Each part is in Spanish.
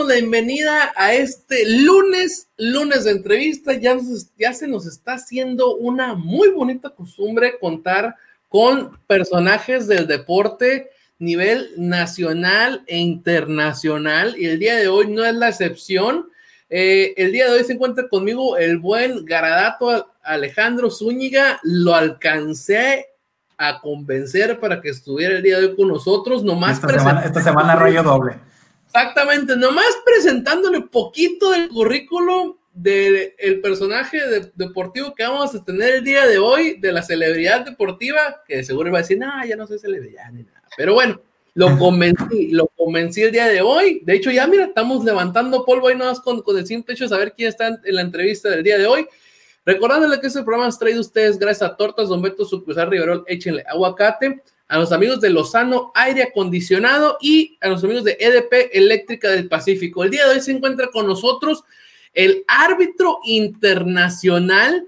damos la bienvenida a este lunes, lunes de entrevista. Ya, ya se nos está haciendo una muy bonita costumbre contar con personajes del deporte nivel nacional e internacional y el día de hoy no es la excepción. Eh, el día de hoy se encuentra conmigo el buen Garadato Alejandro Zúñiga. Lo alcancé a convencer para que estuviera el día de hoy con nosotros. Nomás esta semana, esta semana rayo doble. Exactamente, nomás presentándole poquito del currículum del personaje deportivo que vamos a tener el día de hoy, de la celebridad deportiva, que seguro va a decir, no, ya no soy celebridad ni nada. Pero bueno, lo convencí, lo convencí el día de hoy. De hecho, ya mira, estamos levantando polvo ahí nomás con, con el simple hecho de saber quién está en la entrevista del día de hoy. Recordándole que este programa es traído a ustedes gracias a Tortas Don Beto Sucursal Riverol, échenle aguacate a los amigos de Lozano Aire Acondicionado y a los amigos de EDP Eléctrica del Pacífico. El día de hoy se encuentra con nosotros el árbitro internacional,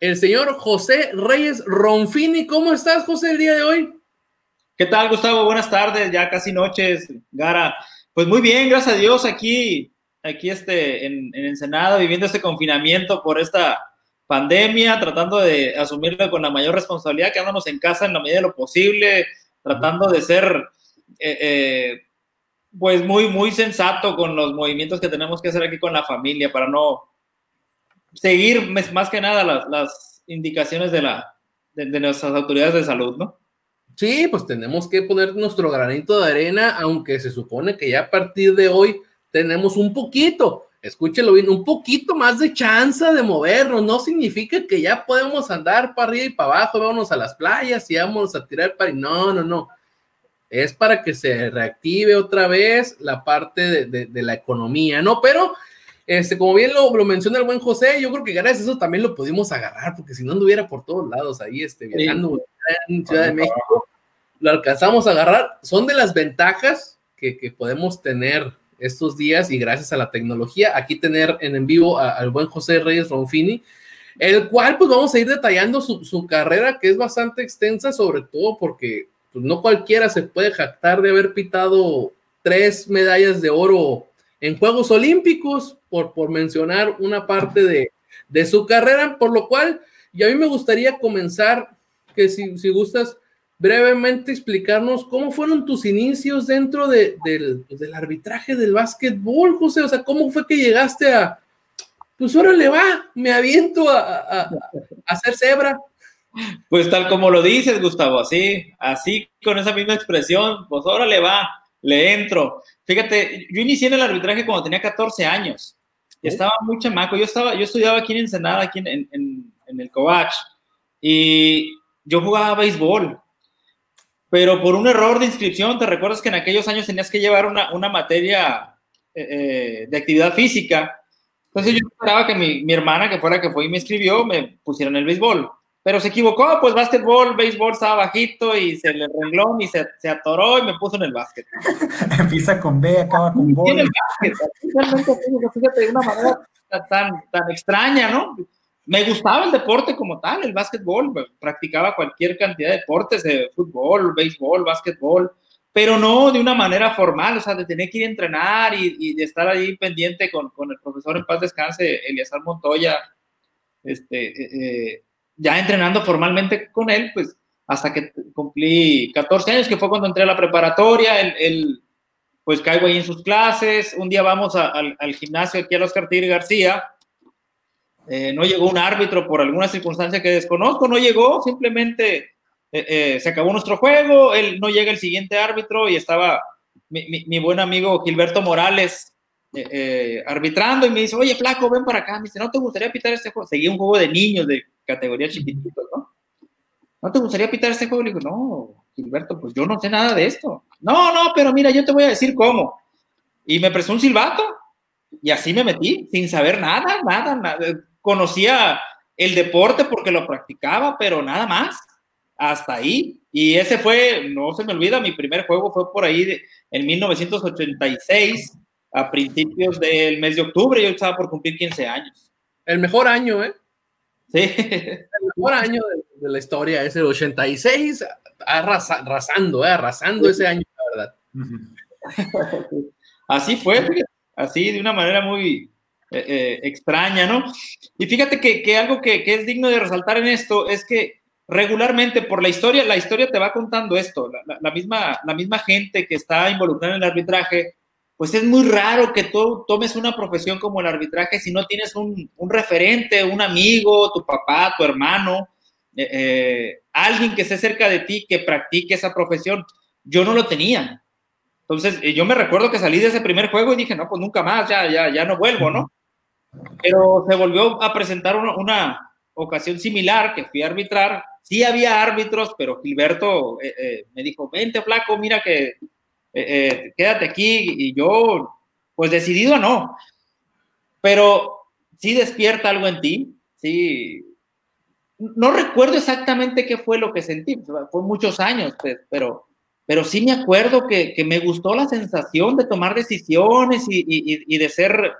el señor José Reyes Ronfini. ¿Cómo estás, José, el día de hoy? ¿Qué tal, Gustavo? Buenas tardes, ya casi noches, Gara. Pues muy bien, gracias a Dios, aquí, aquí este, en, en Ensenada, viviendo este confinamiento por esta pandemia, tratando de asumirlo con la mayor responsabilidad, quedándonos en casa en la medida de lo posible, tratando de ser, eh, eh, pues, muy, muy sensato con los movimientos que tenemos que hacer aquí con la familia para no seguir más que nada las, las indicaciones de, la, de, de nuestras autoridades de salud, ¿no? Sí, pues tenemos que poner nuestro granito de arena, aunque se supone que ya a partir de hoy tenemos un poquito, escúchelo bien, un poquito más de chance de movernos, no significa que ya podemos andar para arriba y para abajo, vámonos a las playas y vamos a tirar para... No, no, no. Es para que se reactive otra vez la parte de, la economía, ¿no? Pero, este, como bien lo, lo, menciona el buen José, yo creo que gracias a eso también lo pudimos agarrar, porque si no anduviera por todos lados ahí, este, viajando en Ciudad de México, lo alcanzamos a agarrar. Son de las ventajas que, que podemos tener estos días y gracias a la tecnología, aquí tener en, en vivo al buen José Reyes Ronfini, el cual pues vamos a ir detallando su, carrera que es bastante extensa, sobre todo porque pues, no cualquiera se puede jactar de haber pitado tres medallas de oro en Juegos Olímpicos, por, por mencionar una parte de, de su carrera, por lo cual, y a mí me gustaría comenzar, que si, si gustas, brevemente explicarnos cómo fueron tus inicios dentro de, del, pues, del, arbitraje del básquetbol, José. O sea, ¿cómo fue que llegaste a, pues ahora le va, me aviento a, a, a, hacer cebra? Pues tal como lo dices, Gustavo, así, así con esa misma expresión, pues ahora le va, le entro. Fíjate, yo inicié en el arbitraje cuando tenía 14 años. Estaba muy chamaco. Yo, estaba, yo estudiaba aquí en Ensenada, aquí en, en, en el Covach, y yo jugaba béisbol pero por un error de inscripción, te recuerdas que en aquellos años tenías que llevar una, una materia eh, eh, de actividad física. Entonces yo esperaba que mi, mi, hermana, que fuera que fue y me escribió, me pusiera en el béisbol. Pero se equivocó, pues básquetbol, béisbol estaba bajito y se le rengló y se, se atoró y me puso en el básquet. Empieza con B, acaba con B. En el básquet, fíjate, de una manera tan, tan extraña, ¿no? Me gustaba el deporte como tal, el básquetbol, practicaba cualquier cantidad de deportes, de fútbol, béisbol, básquetbol, pero no de una manera formal, o sea, de tener que ir a entrenar y, de estar ahí pendiente con, con, el profesor en paz descanse, Eliazar Montoya, este, eh, eh, ya entrenando formalmente con él, pues hasta que cumplí 14 años, que fue cuando entré a la preparatoria, él, pues caigo ahí en sus clases, un día vamos al, al, gimnasio aquí a Oscar Tigre García, eh, no llegó un árbitro por alguna circunstancia que desconozco, no llegó, simplemente eh, eh, se acabó nuestro juego, él no llega el siguiente árbitro y estaba mi, buen amigo Gilberto Morales arbitrando y me dice, oye, flaco, ven para acá, me dice, ¿no te gustaría pitar este juego? Seguía un juego de niños de categoría chiquititos, ¿no? ¿No te gustaría pitar este juego? Le digo, no, Gilberto, pues yo no sé nada de esto. No, no, pero mira, yo te voy a decir cómo. Y me prestó un silbato y así me metí, sin saber nada, nada, nada conocía el deporte porque lo practicaba, pero nada más, hasta ahí. Y ese fue, no se me olvida, mi primer juego fue por ahí de, en 1986, a principios del mes de octubre, yo estaba por cumplir 15 años. El mejor año, ¿eh? Sí. El mejor año de, la historia es el 86, arrasando, ¿eh? arrasando ese año, la verdad. Así fue, así de una manera muy, eh, eh, extraña, ¿no? Y fíjate que, algo que, es digno de resaltar en esto es que regularmente por la historia, la historia te va contando esto, la, misma, la misma gente que está involucrada en el arbitraje, pues es muy raro que tú tomes una profesión como el arbitraje si no tienes un, referente, un amigo, tu papá, tu hermano, eh, alguien que esté cerca de ti que practique esa profesión. Yo no lo tenía. Entonces, yo me recuerdo que salí de ese primer juego y dije, no, pues nunca más, ya, ya, ya no vuelvo, ¿no? Pero se volvió a presentar una, ocasión similar que fui a arbitrar. Sí había árbitros, pero Gilberto eh, eh, me dijo, vente flaco, mira que eh, quédate aquí. Y yo, pues decidido no. Pero sí despierta algo en ti, sí. No recuerdo exactamente qué fue lo que sentí, fue muchos años, pero, pero sí me acuerdo que, me gustó la sensación de tomar decisiones y, de ser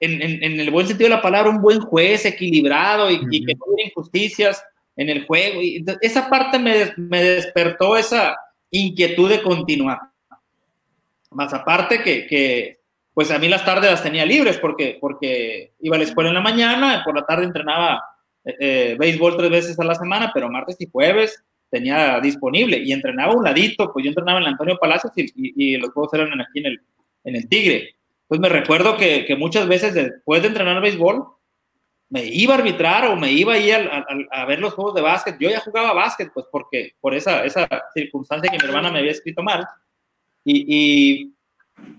en, el buen sentido de la palabra, un buen juez equilibrado y, que no hubiera injusticias en el juego. Y esa parte me, me, despertó esa inquietud de continuar. Más aparte que, que, pues a mí las tardes las tenía libres porque, porque iba a la escuela en la mañana, por la tarde entrenaba eh, eh, béisbol tres veces a la semana, pero martes y jueves tenía disponible y entrenaba un ladito, pues yo entrenaba en el Antonio Palacios y, y los juegos eran aquí en el, en el Tigre pues me recuerdo que, que, muchas veces después de entrenar béisbol, me iba a arbitrar o me iba a ir a, ver los juegos de básquet. Yo ya jugaba básquet, pues porque por esa, esa circunstancia que mi hermana me había escrito mal. Y,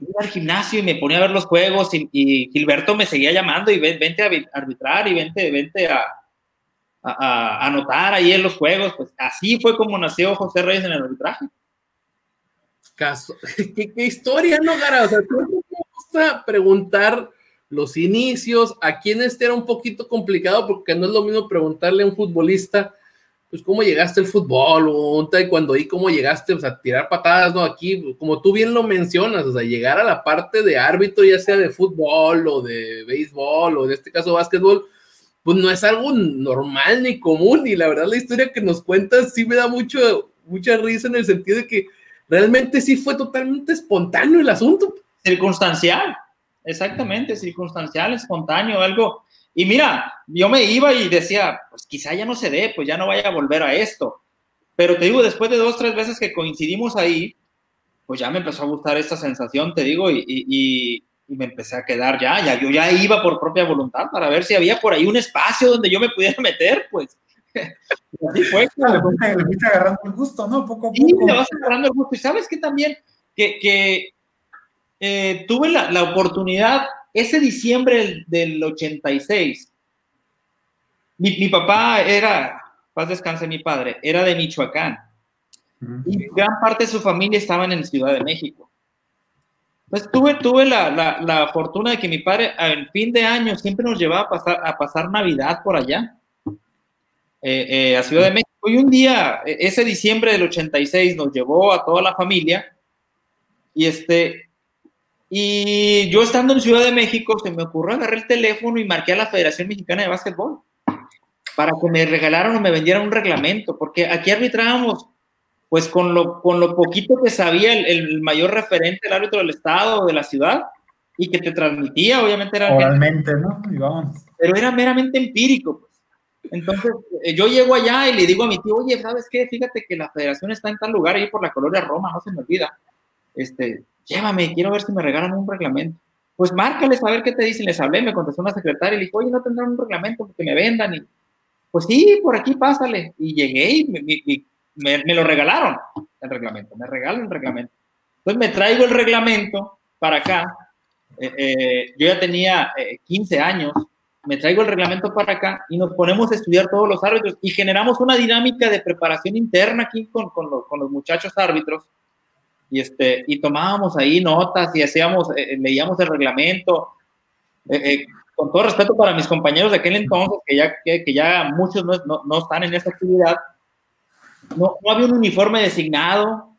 iba al gimnasio y me ponía a ver los juegos y, Gilberto me seguía llamando y vente a arbitrar y vente, vente a, a, anotar ahí en los juegos. Pues así fue como nació José Reyes en el arbitraje. Caso. ¿Qué, historia, no, Gara? O sea, gusta preguntar los inicios, a quien este era un poquito complicado porque no es lo mismo preguntarle a un futbolista, pues cómo llegaste al fútbol o un taekwondo y cómo llegaste o a tirar patadas, ¿no? Aquí, como tú bien lo mencionas, o sea, llegar a la parte de árbitro, ya sea de fútbol o de béisbol o en este caso básquetbol, pues no es algo normal ni común y la verdad la historia que nos cuentas sí me da mucho, mucha risa en el sentido de que realmente sí fue totalmente espontáneo el asunto. Circunstancial, exactamente, circunstancial, espontáneo, algo. Y mira, yo me iba y decía, pues quizá ya no se dé, pues ya no vaya a volver a esto. Pero te digo, después de dos, tres veces que coincidimos ahí, pues ya me empezó a gustar esta sensación, te digo, y, y, me empecé a quedar ya, ya, yo ya iba por propia voluntad para ver si había por ahí un espacio donde yo me pudiera meter, pues. Así fue. Le fuiste agarrando el gusto, ¿no? Poco a poco. Sí, le vas agarrando el gusto. Y sabes que también, que, que eh, tuve la, oportunidad, ese diciembre del, 86, mi, papá era, paz descanse mi padre, era de Michoacán. Y gran parte de su familia estaban en Ciudad de México. Pues tuve, tuve la, fortuna de que mi padre al fin de año siempre nos llevaba a pasar, a pasar Navidad por allá, eh, eh, a Ciudad de México. Y un día, e, ese diciembre del 86, nos llevó a toda la familia y este, y yo estando en Ciudad de México, se me ocurrió agarrar el teléfono y marqué a la Federación Mexicana de Básquetbol para que me regalaran o me vendieran un reglamento, porque aquí arbitrábamos pues con lo, con lo poquito que sabía el, mayor referente, el árbitro del estado o de la ciudad, y que te transmitía, obviamente era... Oralmente, ¿no? Y vamos. Pero era meramente empírico. Pues. Entonces, eh, yo llego allá y le digo a mi tío, oye, ¿sabes qué? Fíjate que la federación está en tal lugar, ahí por la colonia Roma, no se me olvida. Este, llévame, quiero ver si me regalan un reglamento. Pues márcales a ver qué te dicen. Les hablé, me contestó una secretaria y le dijo, oye, no tendrán un reglamento porque me vendan. Y, pues sí, por aquí pásale. Y llegué y me, lo regalaron, el reglamento. Me regalan el reglamento. Entonces me traigo el reglamento para acá. Eh, eh, yo ya tenía 15 eh, años. Me traigo el reglamento para acá y nos ponemos a estudiar todos los árbitros y generamos una dinámica de preparación interna aquí con, con los muchachos árbitros y, este, y tomábamos ahí notas y hacíamos, eh, eh, leíamos el reglamento. Eh, con todo respeto para mis compañeros de aquel entonces, que ya, que, ya muchos no, no, no, están en esta actividad, no, no había un uniforme designado,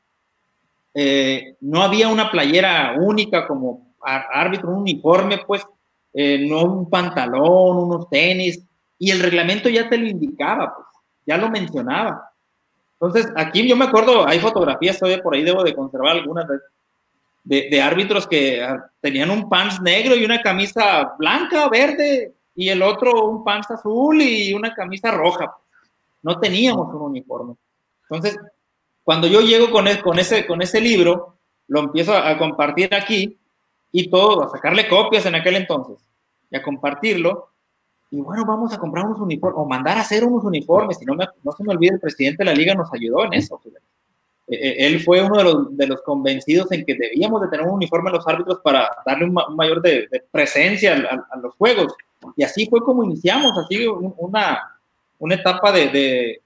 no había una playera única como árbitro, un uniforme, pues, no un pantalón, unos tenis, y el reglamento ya te lo indicaba, pues, ya lo mencionaba. Entonces, aquí yo me acuerdo, hay fotografías todavía por ahí, debo de conservar algunas de, de, árbitros que ah, tenían un pants negro y una camisa blanca, verde, y el otro un pants azul y una camisa roja. No teníamos un uniforme. Entonces, cuando yo llego con, e, con, ese, con ese libro, lo empiezo a compartir aquí y todo, a sacarle copias en aquel entonces y a compartirlo, y bueno, vamos a comprar unos uniformes, o mandar a hacer unos uniformes, si no, me, no se me olvide, el presidente de la liga nos ayudó en eso. Eh, eh, él fue uno de los, de los, convencidos en que debíamos de tener un uniforme a los árbitros para darle un, mayor de, presencia a, los juegos. Y así fue como iniciamos, así una, una etapa de, de,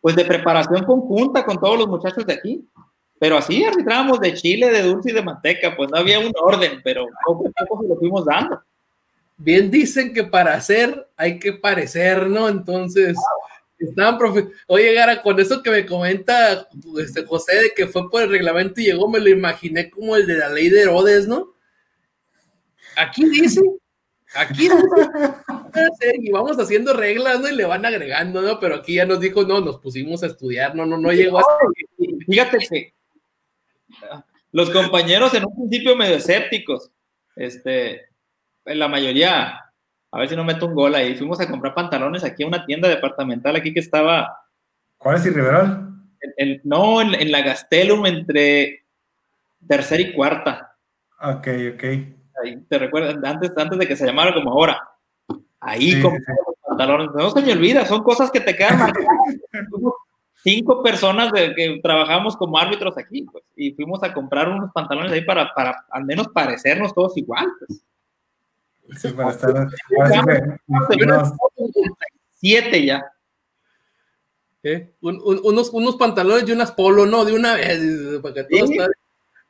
pues de preparación conjunta con todos los muchachos de aquí. Pero así arbitrábamos de chile, de dulce y de manteca, pues no había un orden, pero poco a poco se lo fuimos dando bien dicen que para hacer hay que parecer, ¿no? Entonces, estaban profe Oye, Gara, con eso que me comenta este José de que fue por el reglamento y llegó, me lo imaginé como el de la ley de Herodes, ¿no? Aquí dice, aquí dice, y vamos haciendo reglas, ¿no? Y le van agregando, ¿no? Pero aquí ya nos dijo, no, nos pusimos a estudiar, no, no, no llegó hasta... Fíjate que los compañeros en un principio medio escépticos, este, la mayoría, a ver si no meto un gol ahí, fuimos a comprar pantalones aquí a una tienda departamental aquí que estaba... ¿Cuál es Riverol? no, en, la Gastelum entre tercera y cuarta. Ok, ok. Ahí, ¿Te recuerdas? Antes, antes de que se llamara como ahora. Ahí los pantalones. No se me olvida, son cosas que te quedan cinco personas de, que trabajamos como árbitros aquí, pues, y fuimos a comprar unos pantalones ahí para, para al menos parecernos todos igual, pues. Sí, para estar. Siete ya. unos, unos pantalones y unas polo, ¿no? De una vez, para que todos estén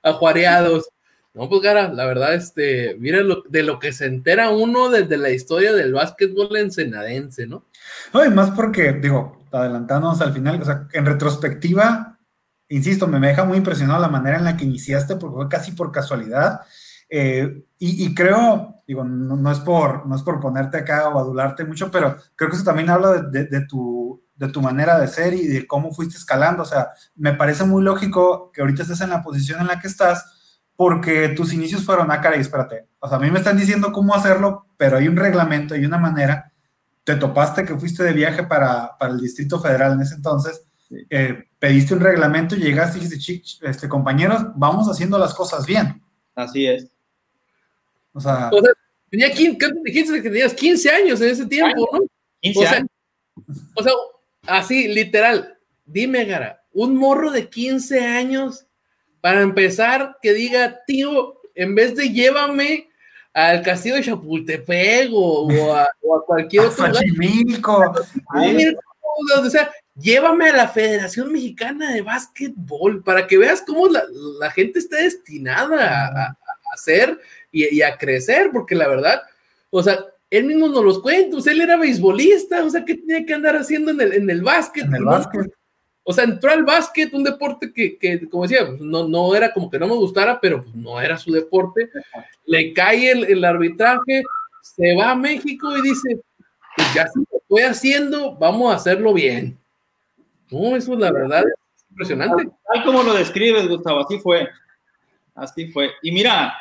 ajuareados. No, pues Gara, la verdad, este, mira lo, de lo que se entera uno desde la historia del básquetbol ensenadense, ¿no? No, y más porque, digo, adelantándonos al final, o sea, en retrospectiva, insisto, me deja muy impresionado la manera en la que iniciaste, porque fue casi por casualidad. Eh, y, creo, digo, no, es por, no es por ponerte acá o adularte mucho, pero creo que eso también habla de, tu, de tu manera de ser y de cómo fuiste escalando. O sea, me parece muy lógico que ahorita estés en la posición en la que estás, porque tus inicios fueron, ah, caray, espérate. O sea, a mí me están diciendo cómo hacerlo, pero hay un reglamento, hay una manera. Te topaste que fuiste de viaje para, para el Distrito Federal en ese entonces, eh, pediste un reglamento y llegaste y dijiste, este, compañeros, vamos haciendo las cosas bien. Así es. O sea, tenía 15, dijiste que tenías 15 años en ese tiempo, ¿no? 15 o sea, años. O sea, así, literal. Dime, Gara, un morro de 15 años, para empezar, que diga, tío, en vez de llévame al castillo de Chapultepec o, a, cualquier otro lugar. O sea, llévame a la Federación Mexicana de Básquetbol para que veas cómo la, la gente está destinada a, a, hacer y, a crecer, porque la verdad, o sea, él mismo nos los cuenta, él era beisbolista, o sea, ¿qué tenía que andar haciendo en el, en el básquet? En el básquet. O sea, entró al básquet, un deporte que, que como decía, pues, no, no era como que no me gustara, pero pues, no era su deporte. Le cae el, el arbitraje, se va a México y dice, pues ya se lo estoy haciendo, vamos a hacerlo bien. No, eso la verdad impresionante. Tal como lo describes, Gustavo, así fue. Así fue. Y mira,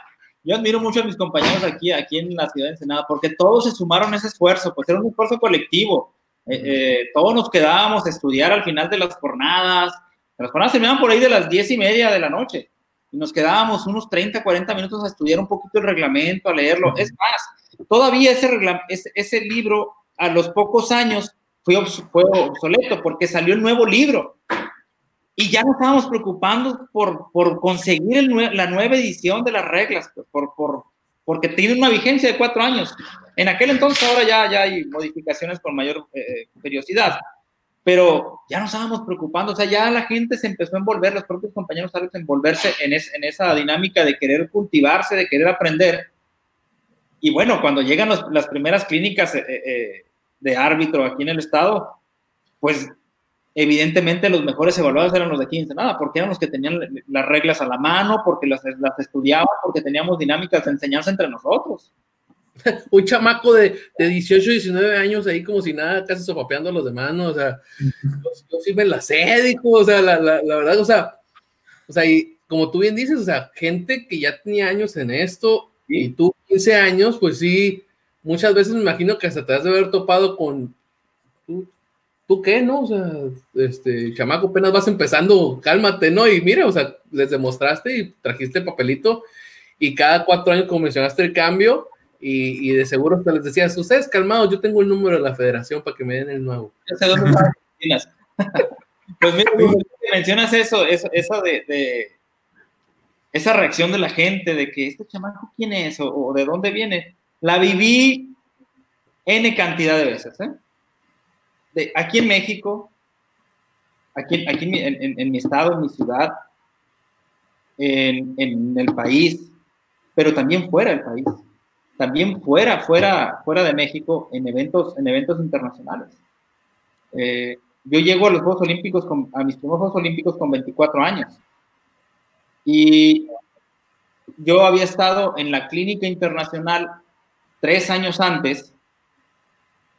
yo admiro mucho a mis compañeros aquí, aquí en la ciudad de Ensenada, porque todos se sumaron a ese esfuerzo, pues era un esfuerzo colectivo. Eh, eh, todos nos quedábamos a estudiar al final de las jornadas. Las jornadas terminaban por ahí de las diez y media de la noche. Y nos quedábamos unos 30, 40 minutos a estudiar un poquito el reglamento, a leerlo. Es más, todavía ese, ese, ese libro a los pocos años fue, fue obsoleto porque salió el nuevo libro y ya nos estábamos preocupando por, por conseguir la nueva edición de las reglas, pues, por, por, porque tiene una vigencia de cuatro años. En aquel entonces ahora ya, ya hay modificaciones con mayor eh, periodicidad, pero ya nos estábamos preocupando, o sea, ya la gente se empezó a envolver, los propios compañeros a envolverse en, en esa dinámica de querer cultivarse, de querer aprender. Y bueno, cuando llegan las primeras clínicas eh, eh, de árbitro aquí en el estado, pues evidentemente los mejores evaluados eran los de 15, nada, porque eran los que tenían las reglas a la mano, porque las, las estudiaban, porque teníamos dinámicas de enseñanza entre nosotros. Un chamaco de, de, 18, 19 años ahí como si nada, casi sopapeando a los demás, ¿no? O sea, yo, sí me la sé, o sea, la, la, la, verdad, o sea, o sea, y como tú bien dices, o sea, gente que ya tenía años en esto y tú 15 años, pues sí, muchas veces me imagino que hasta te has de haber topado con, ¿tú, qué, no? O sea, este, chamaco, apenas vas empezando, cálmate, ¿no? Y mira, o sea, les demostraste y trajiste el papelito y cada cuatro años como mencionaste el cambio y, de seguro te les decías, ustedes calmados, yo tengo el número de la federación para que me den el nuevo. pues mira, mencionas eso, eso, eso de, de, esa reacción de la gente de que este chamaco quién es o, o de dónde viene la viví N cantidad de veces. ¿eh? Aquí en México, aquí, aquí en, en, mi estado, en mi ciudad, en, en, el país, pero también fuera del país, también fuera, fuera, fuera de México, en eventos, en eventos internacionales. Eh, yo llego a los Juegos Olímpicos, con, a mis primeros Juegos Olímpicos con 24 años. Y yo había estado en la clínica internacional tres años antes,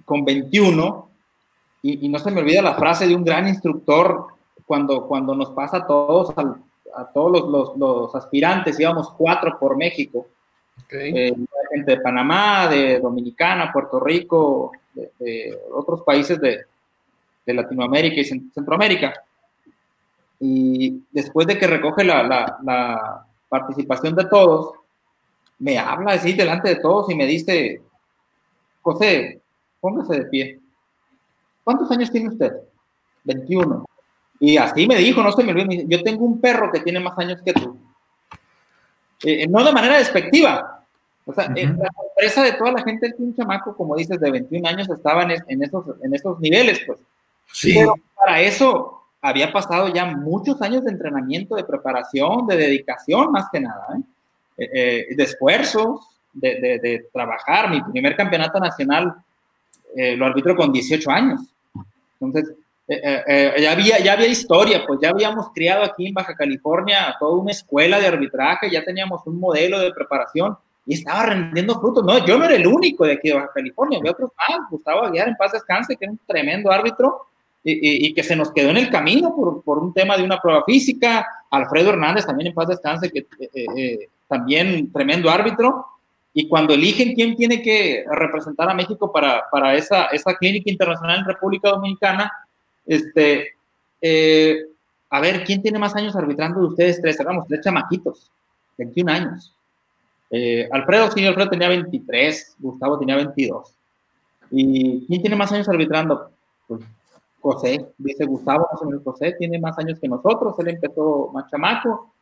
con 21, y, no se me olvida la frase de un gran instructor cuando, cuando nos pasa a todos, a, todos los, los, aspirantes, íbamos cuatro por México, eh, gente de Panamá, de Dominicana, Puerto Rico, de, otros países de, de, Latinoamérica y Centroamérica. Y después de que recoge la, la, la participación de todos, me habla así delante de todos y me dice, José, póngase de pie. ¿Cuántos años tiene usted? 21. Y así me dijo, no se me olvide, yo tengo un perro que tiene más años que tú. Eh, no de manera despectiva. O sea, la sorpresa de toda la gente es que un chamaco, como dices, de 21 años estaba en, esos, en esos niveles, pues. Sí. Pero para eso había pasado ya muchos años de entrenamiento, de preparación, de dedicación, más que nada. ¿eh? Eh, eh, de esfuerzos, de, de, trabajar. Mi primer campeonato nacional eh, lo arbitro con 18 años. Entonces, ya, había, ya había historia, pues ya habíamos criado aquí en Baja California toda una escuela de arbitraje, ya teníamos un modelo de preparación y estaba rendiendo frutos. No, yo no era el único de aquí de Baja California, había otros más. Gustavo Aguiar en paz descanse, que era un tremendo árbitro y, y, que se nos quedó en el camino por, por, un tema de una prueba física. Alfredo Hernández también en paz descanse, que eh, también tremendo árbitro, y cuando eligen quién tiene que representar a México para, para esa, esa clínica internacional en República Dominicana, este, eh, a ver, ¿quién tiene más años arbitrando de ustedes tres? Éramos tres chamaquitos, 21 años. Eh, Alfredo, sí, Alfredo tenía 23, Gustavo tenía 22. ¿Y quién tiene más años arbitrando? Pues José, dice Gustavo, José tiene más años que nosotros, él empezó más chamaco,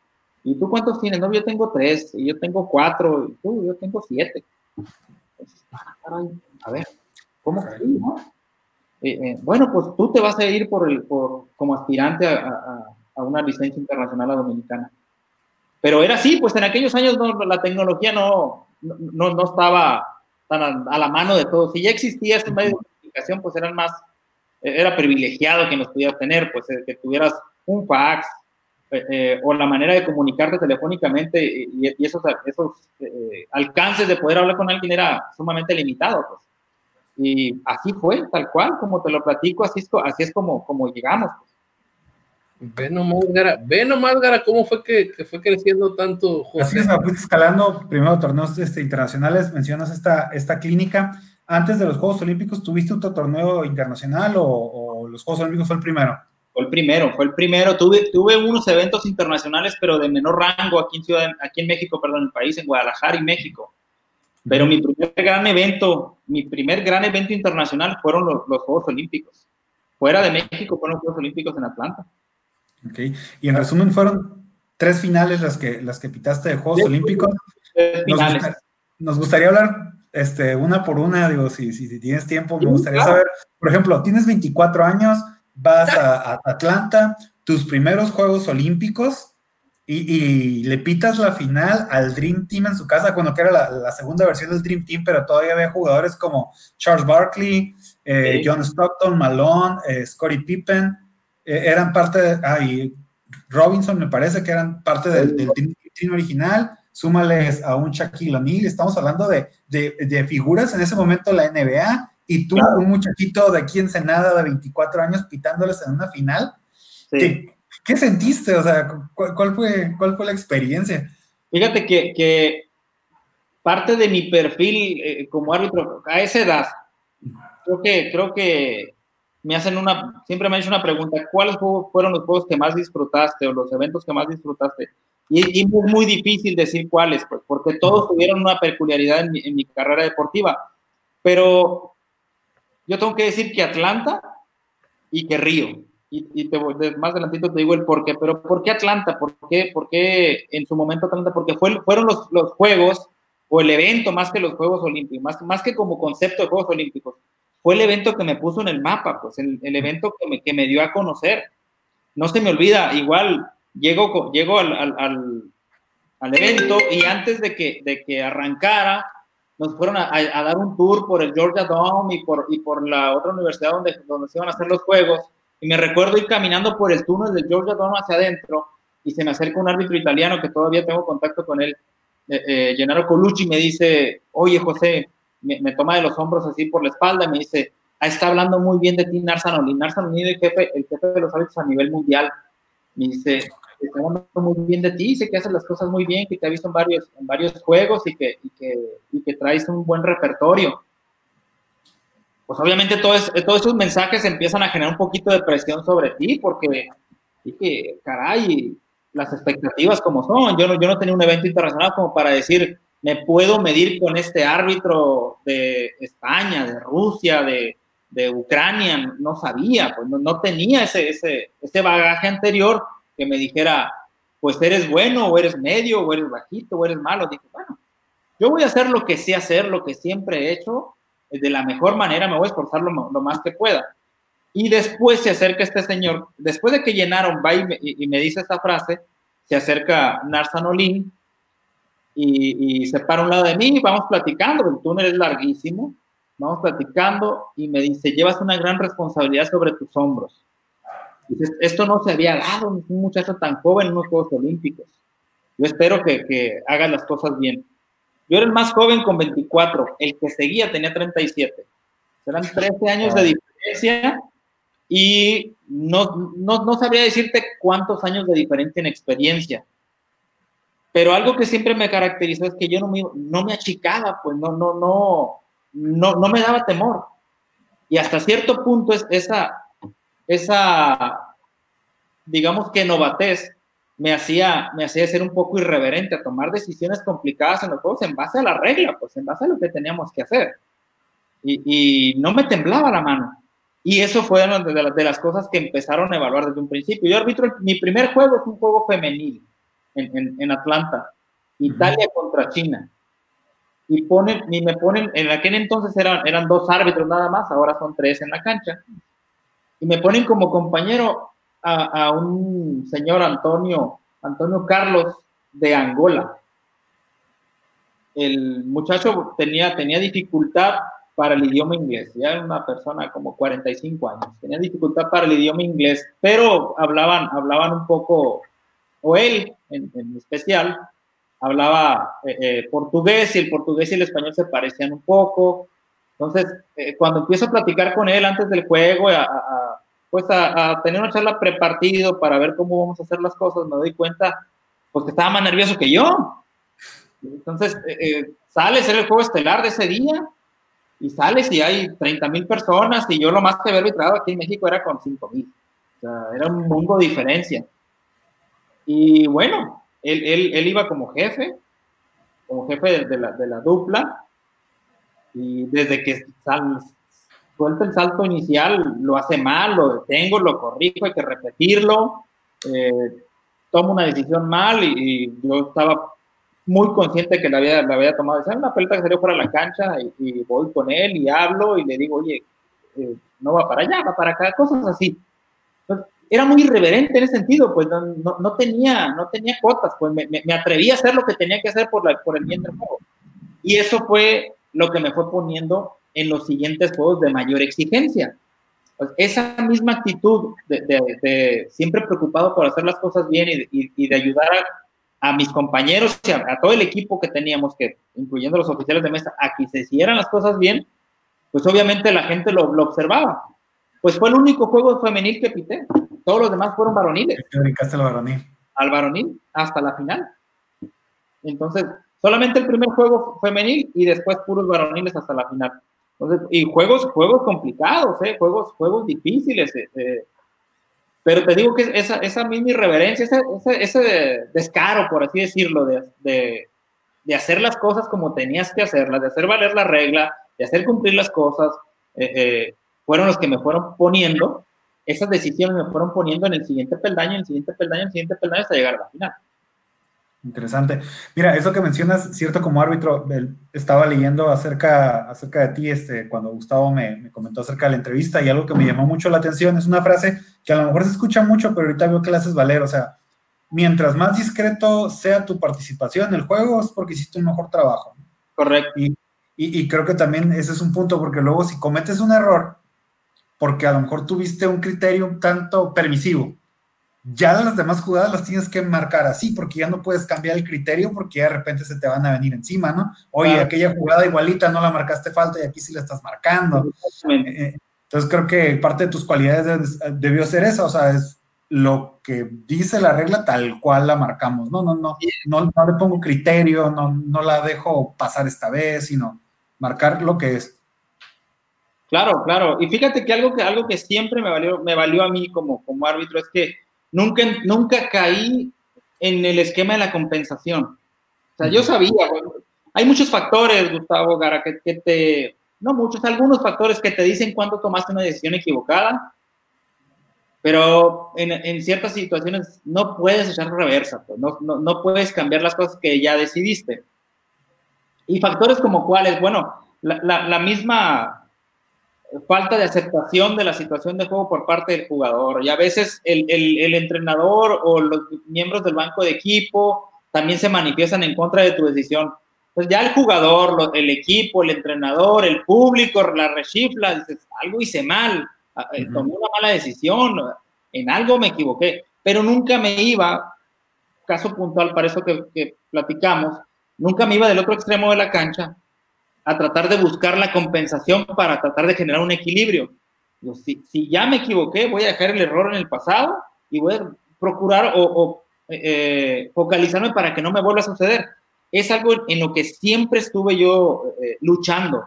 ¿Y tú cuántos tienes? No, yo tengo tres, y yo tengo cuatro, y tú, yo tengo siete. a ver, ¿cómo que no? Eh, eh, bueno, pues tú te vas a ir por el, por, como aspirante a, a, una licencia internacional a dominicana. Pero era así, pues en aquellos años no, la tecnología no, no, no estaba tan a, la mano de todos. Si ya existía este medio de comunicación, pues eran más, era privilegiado que nos pudiera tener, pues eh, que tuvieras un fax, eh, eh, o la manera de comunicarte telefónicamente y, esos, esos eh, alcances de poder hablar con alguien era sumamente limitado. Pues. Y así fue, tal cual, como te lo platico, así es, así es como, como llegamos. Ve nomás, Gara, ve nomás, Gara, cómo fue que, fue creciendo tanto. José. Así es, fuiste escalando primero torneos este, internacionales, mencionas esta, esta clínica. Antes de los Juegos Olímpicos, ¿tuviste otro torneo internacional o, los Juegos Olímpicos fue el primero? Fue el primero, fue el primero. Tuve, tuve unos eventos internacionales, pero de menor rango aquí en Ciudad, aquí en México, perdón, en el país, en Guadalajara y México. Pero mi primer gran evento, mi primer gran evento internacional fueron los, los Juegos Olímpicos. Fuera de México fueron los Juegos Olímpicos en Atlanta. Y en resumen fueron tres finales las que, las que pitaste de Juegos Olímpicos. Nos, gustaría hablar este, una por una, digo, si, si, tienes tiempo, me gustaría saber, por ejemplo, tienes 24 años, vas a, Atlanta, tus primeros Juegos Olímpicos, y, le pitas la final al Dream Team en su casa, cuando que era la, segunda versión del Dream Team, pero todavía había jugadores como Charles Barkley, eh, John Stockton, Malone, eh, Scottie Pippen, eh, eran parte de, ah, Robinson me parece que eran parte del, team, original, súmales a un Shaquille O'Neal, estamos hablando de, de, figuras en ese momento de la NBA, y tú, un muchachito de aquí en Senada de 24 años, pitándoles en una final. ¿Qué, sentiste? O sea, ¿cuál, fue, ¿cuál fue la experiencia? Fíjate que, que parte de mi perfil eh, como árbitro a esa edad, creo que, creo que me hacen una, siempre me han hecho una pregunta, ¿cuáles fueron los juegos que más disfrutaste o los eventos que más disfrutaste? Y, es muy difícil decir cuáles, pues, porque todos tuvieron una peculiaridad en mi, carrera deportiva. Pero yo tengo que decir que Atlanta y que Río. Y, te, más adelantito te digo el por qué. Pero ¿por qué Atlanta? ¿Por qué, por qué en su momento Atlanta? Porque fue, fueron los, Juegos o el evento más que los Juegos Olímpicos, más, más que como concepto de Juegos Olímpicos fue el evento que me puso en el mapa, pues el, evento que me, que me, dio a conocer. No se me olvida, igual llego, llego al, al, al, evento y antes de que, de que arrancara, nos fueron a, dar un tour por el Georgia Dome y por, y por la otra universidad donde, donde se iban a hacer los juegos. Y me recuerdo ir caminando por el túnel del Georgia Dome hacia adentro y se me acerca un árbitro italiano que todavía tengo contacto con él, eh, eh, Gennaro Colucci, me dice, oye José, me, toma de los hombros así por la espalda y me dice, ah, está hablando muy bien de ti Narzanoli. Narzanoli es el jefe, el jefe de los árbitros a nivel mundial. Me dice, está hablando muy bien de ti, sé que haces las cosas muy bien, que te ha visto en varios, en varios juegos y que, y que, y que traes un buen repertorio. Pues obviamente todos, todos esos mensajes empiezan a generar un poquito de presión sobre ti porque, que caray, las expectativas como son. Yo no, yo no tenía un evento internacional como para decir, me puedo medir con este árbitro de España, de Rusia, de, de Ucrania, no sabía, pues no, tenía ese, ese, ese, bagaje anterior que me dijera, pues eres bueno, o eres medio, o eres bajito, o eres malo. Dije, bueno, yo voy a hacer lo que sé hacer, lo que siempre he hecho, de la mejor manera, me voy a esforzar lo, más que pueda. Y después se acerca este señor, después de que llenaron, va y me, dice esta frase, se acerca Narsan Olin, y, se para un lado de mí y vamos platicando, el túnel es larguísimo, vamos platicando y me dice, llevas una gran responsabilidad sobre tus hombros. Esto no se había dado un muchacho tan joven en unos Juegos Olímpicos. Yo espero que, que hagas las cosas bien. Yo era el más joven con 24, el que seguía tenía 37. Serán 13 años de diferencia y no, no, no sabría decirte cuántos años de diferencia en experiencia pero algo que siempre me caracterizó es que yo no me, no me achicaba, pues no, no, no, no, no me daba temor. Y hasta cierto punto es esa, esa, digamos que novatez me hacía, me hacía ser un poco irreverente a tomar decisiones complicadas en los juegos en base a la regla, pues en base a lo que teníamos que hacer. Y, y no me temblaba la mano. Y eso fue una de, de, las cosas que empezaron a evaluar desde un principio. Yo arbitro, mi primer juego fue un juego femenil en, Atlanta, Italia contra China. Y, ponen, y me ponen, en aquel entonces eran, eran dos árbitros nada más, ahora son tres en la cancha. Y me ponen como compañero a, un señor Antonio, Antonio Carlos de Angola. El muchacho tenía, tenía dificultad para el idioma inglés, ya era una persona como 45 años, tenía dificultad para el idioma inglés, pero hablaban, hablaban un poco o él en, especial, hablaba eh, eh, portugués y el portugués y el español se parecían un poco. Entonces, eh, cuando empiezo a platicar con él antes del juego, a, pues a, tener una charla prepartido para ver cómo vamos a hacer las cosas, me doy cuenta, pues que estaba más nervioso que yo. Entonces, eh, eh, sale a ser el juego estelar de ese día y sales y hay 30 mil personas y yo lo más que había arbitrado aquí en México era con 5 mil. O sea, era un mundo de diferencia. Y bueno, él, él, él iba como jefe, como jefe de, la, de la dupla y desde que sal, suelta el salto inicial, lo hace mal, lo detengo, lo corrijo, hay que repetirlo, eh, tomo una decisión mal y, yo estaba muy consciente que la había, la había tomado. Es una pelota que salió fuera de la cancha y, voy con él y hablo y le digo, oye, eh, no va para allá, va para acá, cosas así. era muy irreverente en ese sentido, pues no, no, tenía, no tenía cuotas, pues me, me, atreví a hacer lo que tenía que hacer por, la, por el bien del juego. Y eso fue lo que me fue poniendo en los siguientes juegos de mayor exigencia. Pues esa misma actitud de, siempre preocupado por hacer las cosas bien y, de ayudar a, mis compañeros y a, todo el equipo que teníamos, que incluyendo los oficiales de mesa, a que se hicieran las cosas bien, pues obviamente la gente lo, observaba. Pues fue el único juego femenil que pité. Todos los demás fueron varoniles. al varonil. Al varonil, hasta la final. Entonces, Solamente el primer juego femenil y después puros varoniles hasta la final. y juegos, juegos complicados, ¿eh? juegos, juegos difíciles. Eh, eh. pero te digo que esa, esa misma irreverencia, ese, ese, descaro, por así decirlo, de, de, de, hacer las cosas como tenías que hacerlas, de hacer valer la regla, de hacer cumplir las cosas, eh, fueron los que me fueron poniendo, esas decisiones me fueron poniendo en el siguiente peldaño, en el siguiente peldaño, en el siguiente peldaño hasta llegar a la final. Interesante. Mira, eso que mencionas, cierto, como árbitro, estaba leyendo acerca, acerca de ti este, cuando Gustavo me, comentó acerca de la entrevista y algo que me llamó mucho la atención es una frase que a lo mejor se escucha mucho, pero ahorita veo que la haces valer. O sea, mientras más discreto sea tu participación en el juego, es porque hiciste un mejor trabajo. Correcto. Y, y creo que también ese es un punto, porque luego si cometes un error, porque a lo mejor tuviste un criterio un tanto permisivo, ya las demás jugadas las tienes que marcar así, porque ya no puedes cambiar el criterio porque ya de repente se te van a venir encima, ¿no? Oye, aquella jugada igualita no la marcaste falta y aquí sí la estás marcando. Eh, eh, entonces creo que parte de tus cualidades debió ser esa, o sea, es lo que dice la regla tal cual la marcamos. No, no, no, no, no le pongo criterio, no, no la dejo pasar esta vez, sino marcar lo que es. Claro, claro. Y fíjate que algo que, algo que siempre me valió, me valió a mí como, como árbitro es que nunca, nunca caí en el esquema de la compensación. O sea, yo sabía, hay muchos factores, Gustavo Gara, que, te, no muchos, algunos factores que te dicen cuándo tomaste una decisión equivocada, pero en, ciertas situaciones no puedes echar reversa, pues, no, no, no, puedes cambiar las cosas que ya decidiste. Y factores como cuáles, bueno, la, la, la misma falta de aceptación de la situación de juego por parte del jugador. Y a veces el, el, entrenador o los miembros del banco de equipo también se manifiestan en contra de tu decisión. Pues ya el jugador, el equipo, el entrenador, el público, la rechifla, dices, algo hice mal, eh, tomé una mala decisión, en algo me equivoqué, pero nunca me iba, caso puntual para eso que, que platicamos, nunca me iba del otro extremo de la cancha a tratar de buscar la compensación para tratar de generar un equilibrio. Si, ya me equivoqué, voy a dejar el error en el pasado y voy a procurar o, eh, eh, focalizarme para que no me vuelva a suceder. Es algo en lo que siempre estuve yo eh, luchando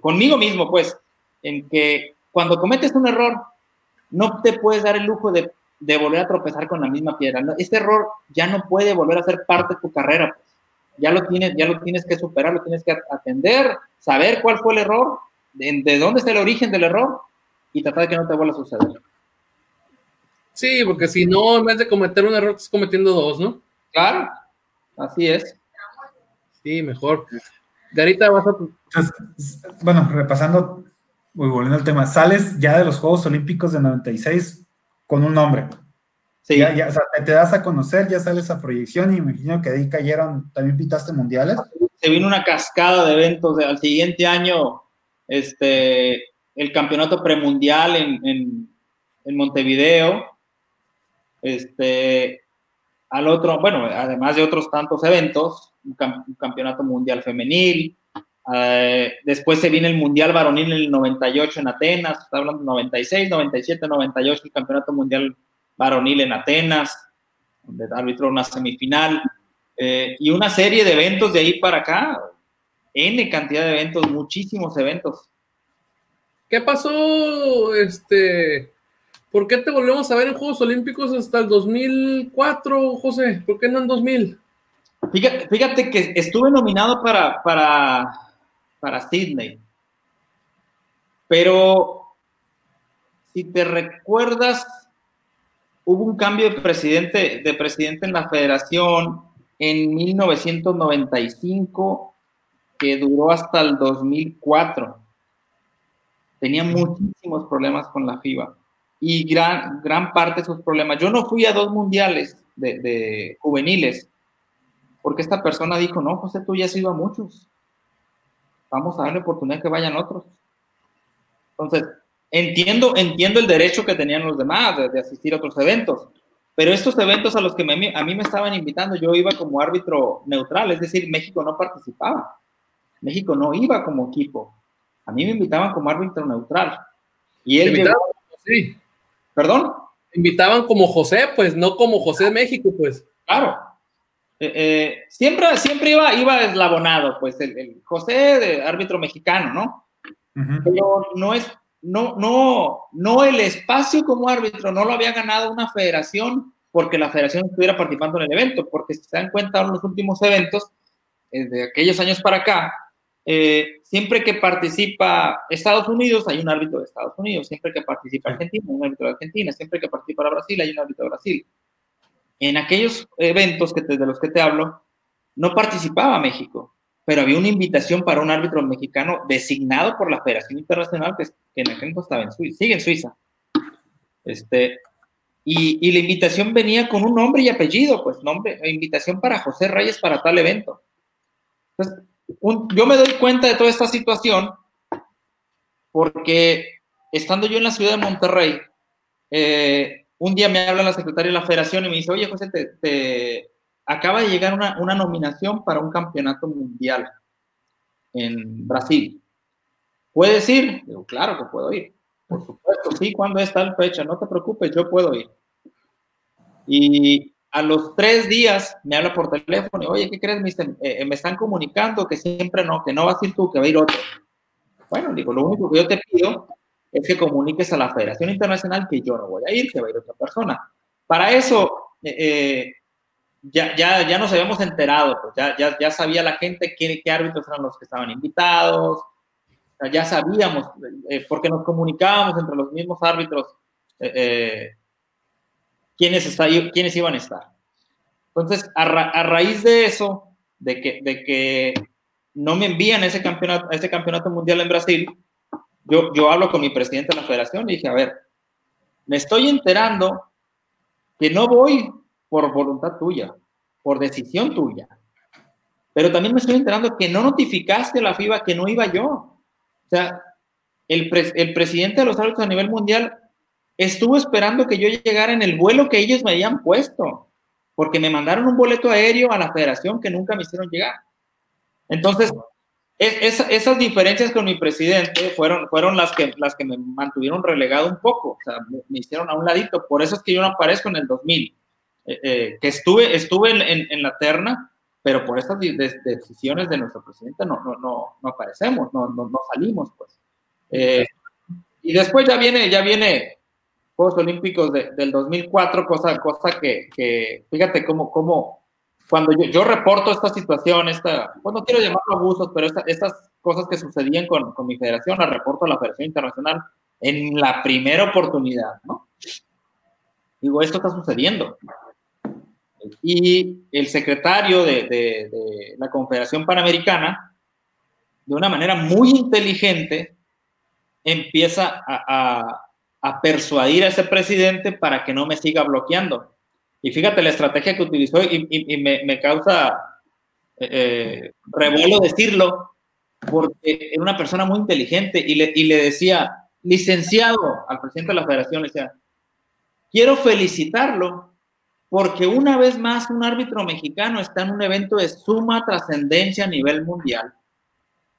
conmigo mismo, pues, en que cuando cometes un error, no te puedes dar el lujo de, de volver a tropezar con la misma piedra. Este error ya no puede volver a ser parte de tu carrera. Pues ya lo tienes, ya lo tienes que superar, lo tienes que atender, saber cuál fue el error, de, dónde está el origen del error y tratar de que no te vuelva a suceder. Sí, porque si no, en vez de cometer un error, estás cometiendo dos, ¿no? Claro, así es. Sí, mejor. Garita, vas a... bueno, repasando, voy volviendo al tema, sales ya de los Juegos Olímpicos de 96 con un nombre. Ya, ya, o sea, te, das a conocer, ya sale esa proyección y me imagino que ahí cayeron, también pitaste mundiales. Se vino una cascada de eventos. Al siguiente año, este, el campeonato premundial en, en, en Montevideo. Este, al otro, bueno, además de otros tantos eventos, un, campeonato mundial femenil, Eh, después se viene el Mundial Varonil en el 98 en Atenas, está hablando 96, 97, 98, el Campeonato Mundial Varonil en Atenas, donde arbitró una semifinal, eh, y una serie de eventos de ahí para acá, N cantidad de eventos, muchísimos eventos. ¿Qué pasó? Este, ¿Por qué te volvemos a ver en Juegos Olímpicos hasta el 2004, José? ¿Por qué no en 2000? Fíjate, fíjate que estuve nominado para, para, para Sydney, pero si te recuerdas, hubo un cambio de presidente, de presidente en la federación en 1995 que duró hasta el 2004. Tenía muchísimos problemas con la FIBA y gran, gran parte de esos problemas. Yo no fui a dos mundiales de, juveniles porque esta persona dijo, no, José, tú ya has ido a muchos. Vamos a darle oportunidad que vayan otros. Entonces, entiendo, entiendo el derecho que tenían los demás de, asistir a otros eventos, pero estos eventos a los que a mí me estaban invitando, yo iba como árbitro neutral, es decir, México no participaba. México no iba como equipo. A mí me invitaban como árbitro neutral. Y él sí. ¿Perdón? Invitaban como José, pues, no como José México, pues. Claro. Eh, eh, siempre, siempre iba, iba eslabonado, pues, el, José de árbitro mexicano, ¿no? Pero no es, no, no, no el espacio como árbitro, no lo había ganado una federación porque la federación estuviera participando en el evento, porque si se dan cuenta en los últimos eventos, eh, de aquellos años para acá, eh, siempre que participa Estados Unidos, hay un árbitro de Estados Unidos. Siempre que participa Argentina, hay un árbitro de Argentina. Siempre que participa Brasil, hay un árbitro de Brasil. En aquellos eventos que de los que te hablo, no participaba México, pero había una invitación para un árbitro mexicano designado por la Federación Internacional, que, en aquel entonces estaba en Suiza, sigue en Suiza. Este, y, y, la invitación venía con un nombre y apellido, pues nombre, invitación para José Reyes para tal evento. Entonces, yo me doy cuenta de toda esta situación porque estando yo en la ciudad de Monterrey, eh, un día me habla la secretaria de la federación y me dice, oye José, te, acaba de llegar una, una, nominación para un campeonato mundial en Brasil. ¿Puedes ir? Digo, claro que puedo ir. Por supuesto, sí, ¿cuándo está la fecha? No te preocupes, yo puedo ir. Y a los tres días me habla por teléfono y, oye, ¿qué crees? Me, eh, me están comunicando que siempre no, que no vas a ir tú, que va a ir otro. Bueno, digo, lo único que yo te pido es que comuniques a la Federación Internacional que yo no voy a ir, que va a ir otra persona. Para eso, eh, eh, ya, ya, ya nos habíamos enterado, pues ya, ya, ya sabía la gente qué, qué árbitros eran los que estaban invitados, ya sabíamos, porque nos comunicábamos entre los mismos árbitros quiénes, está, quiénes iban a estar. Entonces, a, raíz de eso, de que, de que no me envían ese campeonato, ese campeonato mundial en Brasil, yo, yo hablo con mi presidente de la federación y dije, a ver, me estoy enterando que no voy por voluntad tuya, por decisión tuya, pero también me estoy enterando que no notificaste a la FIBA que no iba yo. O sea, el, el presidente de los árbitros a nivel mundial estuvo esperando que yo llegara en el vuelo que ellos me habían puesto, porque me mandaron un boleto aéreo a la federación que nunca me hicieron llegar. Entonces, esas diferencias con mi presidente fueron, fueron las, que, las que me mantuvieron relegado un poco, o sea, me, hicieron a un ladito. Por eso es que yo no aparezco en el 2000, eh, eh, que estuve, estuve en, la terna, pero por estas decisiones de nuestro presidente no, no, no, no aparecemos, no, no, salimos, pues. Eh, y después ya viene, ya viene Juegos Olímpicos del 2004, cosa, cosa que, fíjate cómo, cómo cuando yo, reporto esta situación, esta, pues no quiero llamarlo abusos, pero estas cosas que sucedían con, con, mi federación, las reporto a la Federación Internacional en la primera oportunidad, ¿no? Digo, esto está sucediendo. Y el secretario de, la Confederación Panamericana, de una manera muy inteligente, empieza a, persuadir a ese presidente para que no me siga bloqueando. Y fíjate la estrategia que utilizó y, me, causa eh, eh, revuelo decirlo, porque era una persona muy inteligente y le, y le decía, licenciado al presidente de la federación, le decía, quiero felicitarlo porque una vez más un árbitro mexicano está en un evento de suma trascendencia a nivel mundial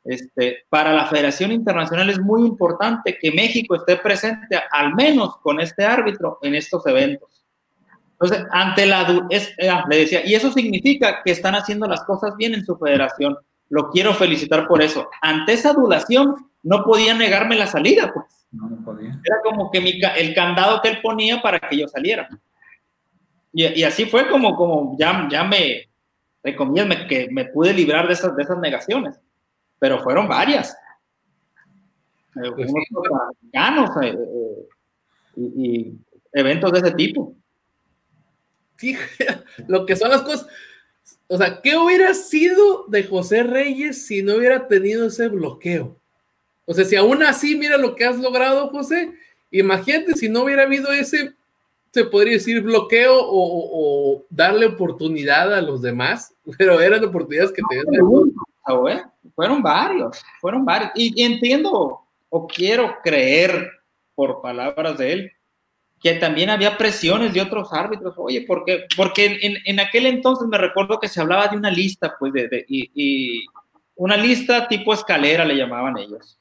este, para la Federación Internacional es muy importante que México esté presente al menos con este árbitro en estos eventos. Entonces, ante la... Es, ah, le decía, y eso significa que están haciendo las cosas bien en su federación. Lo quiero felicitar por eso. Ante esa adulación, no podía negarme la salida, pues. No, podía. Era como que el candado que él ponía para que yo saliera. Y, así fue como, como ya, ya me, me, que me pude librar de esas, de esas negaciones. Pero fueron varias. Eh, pues ganos eh, eh, y, eventos de ese tipo. Fíjate, lo que son las cosas. O sea, ¿qué hubiera sido de José Reyes si no hubiera tenido ese bloqueo? O sea, si aún así mira lo que has logrado, José, imagínate si no hubiera habido ese, se podría decir, bloqueo o, darle oportunidad a los demás, pero eran oportunidades que tenían. Fueron varios, fueron varios. Y, entiendo, o quiero creer, por palabras de él, que también había presiones de otros árbitros. Oye, ¿por qué? Porque en, en, aquel entonces me recuerdo que se hablaba de una lista, pues, de, y, y, una lista tipo escalera le llamaban ellos.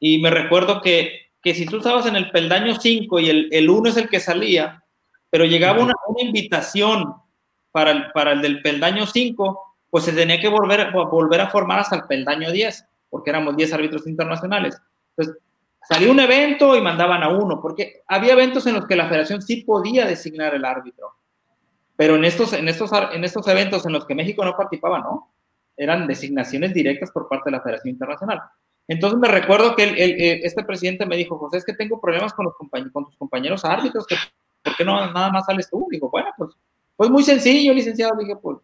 Y me recuerdo que, que si tú estabas en el peldaño 5 y el, el 1 es el que salía, pero llegaba una, una invitación para el, para el del peldaño 5, pues se tenía que volver, volver a formar hasta el peldaño 10, porque éramos 10 árbitros internacionales. Entonces, salió un evento y mandaban a uno, porque había eventos en los que la federación sí podía designar el árbitro, pero en estos, en estos, en estos eventos en los que México no participaba, no, eran designaciones directas por parte de la Federación Internacional. Entonces me recuerdo que eh, este presidente me dijo, José, es que tengo problemas con, los con tus compañeros árbitros, que, ¿por qué no nada más sales tú? Digo, bueno, pues, pues muy sencillo, licenciado. Dije, pues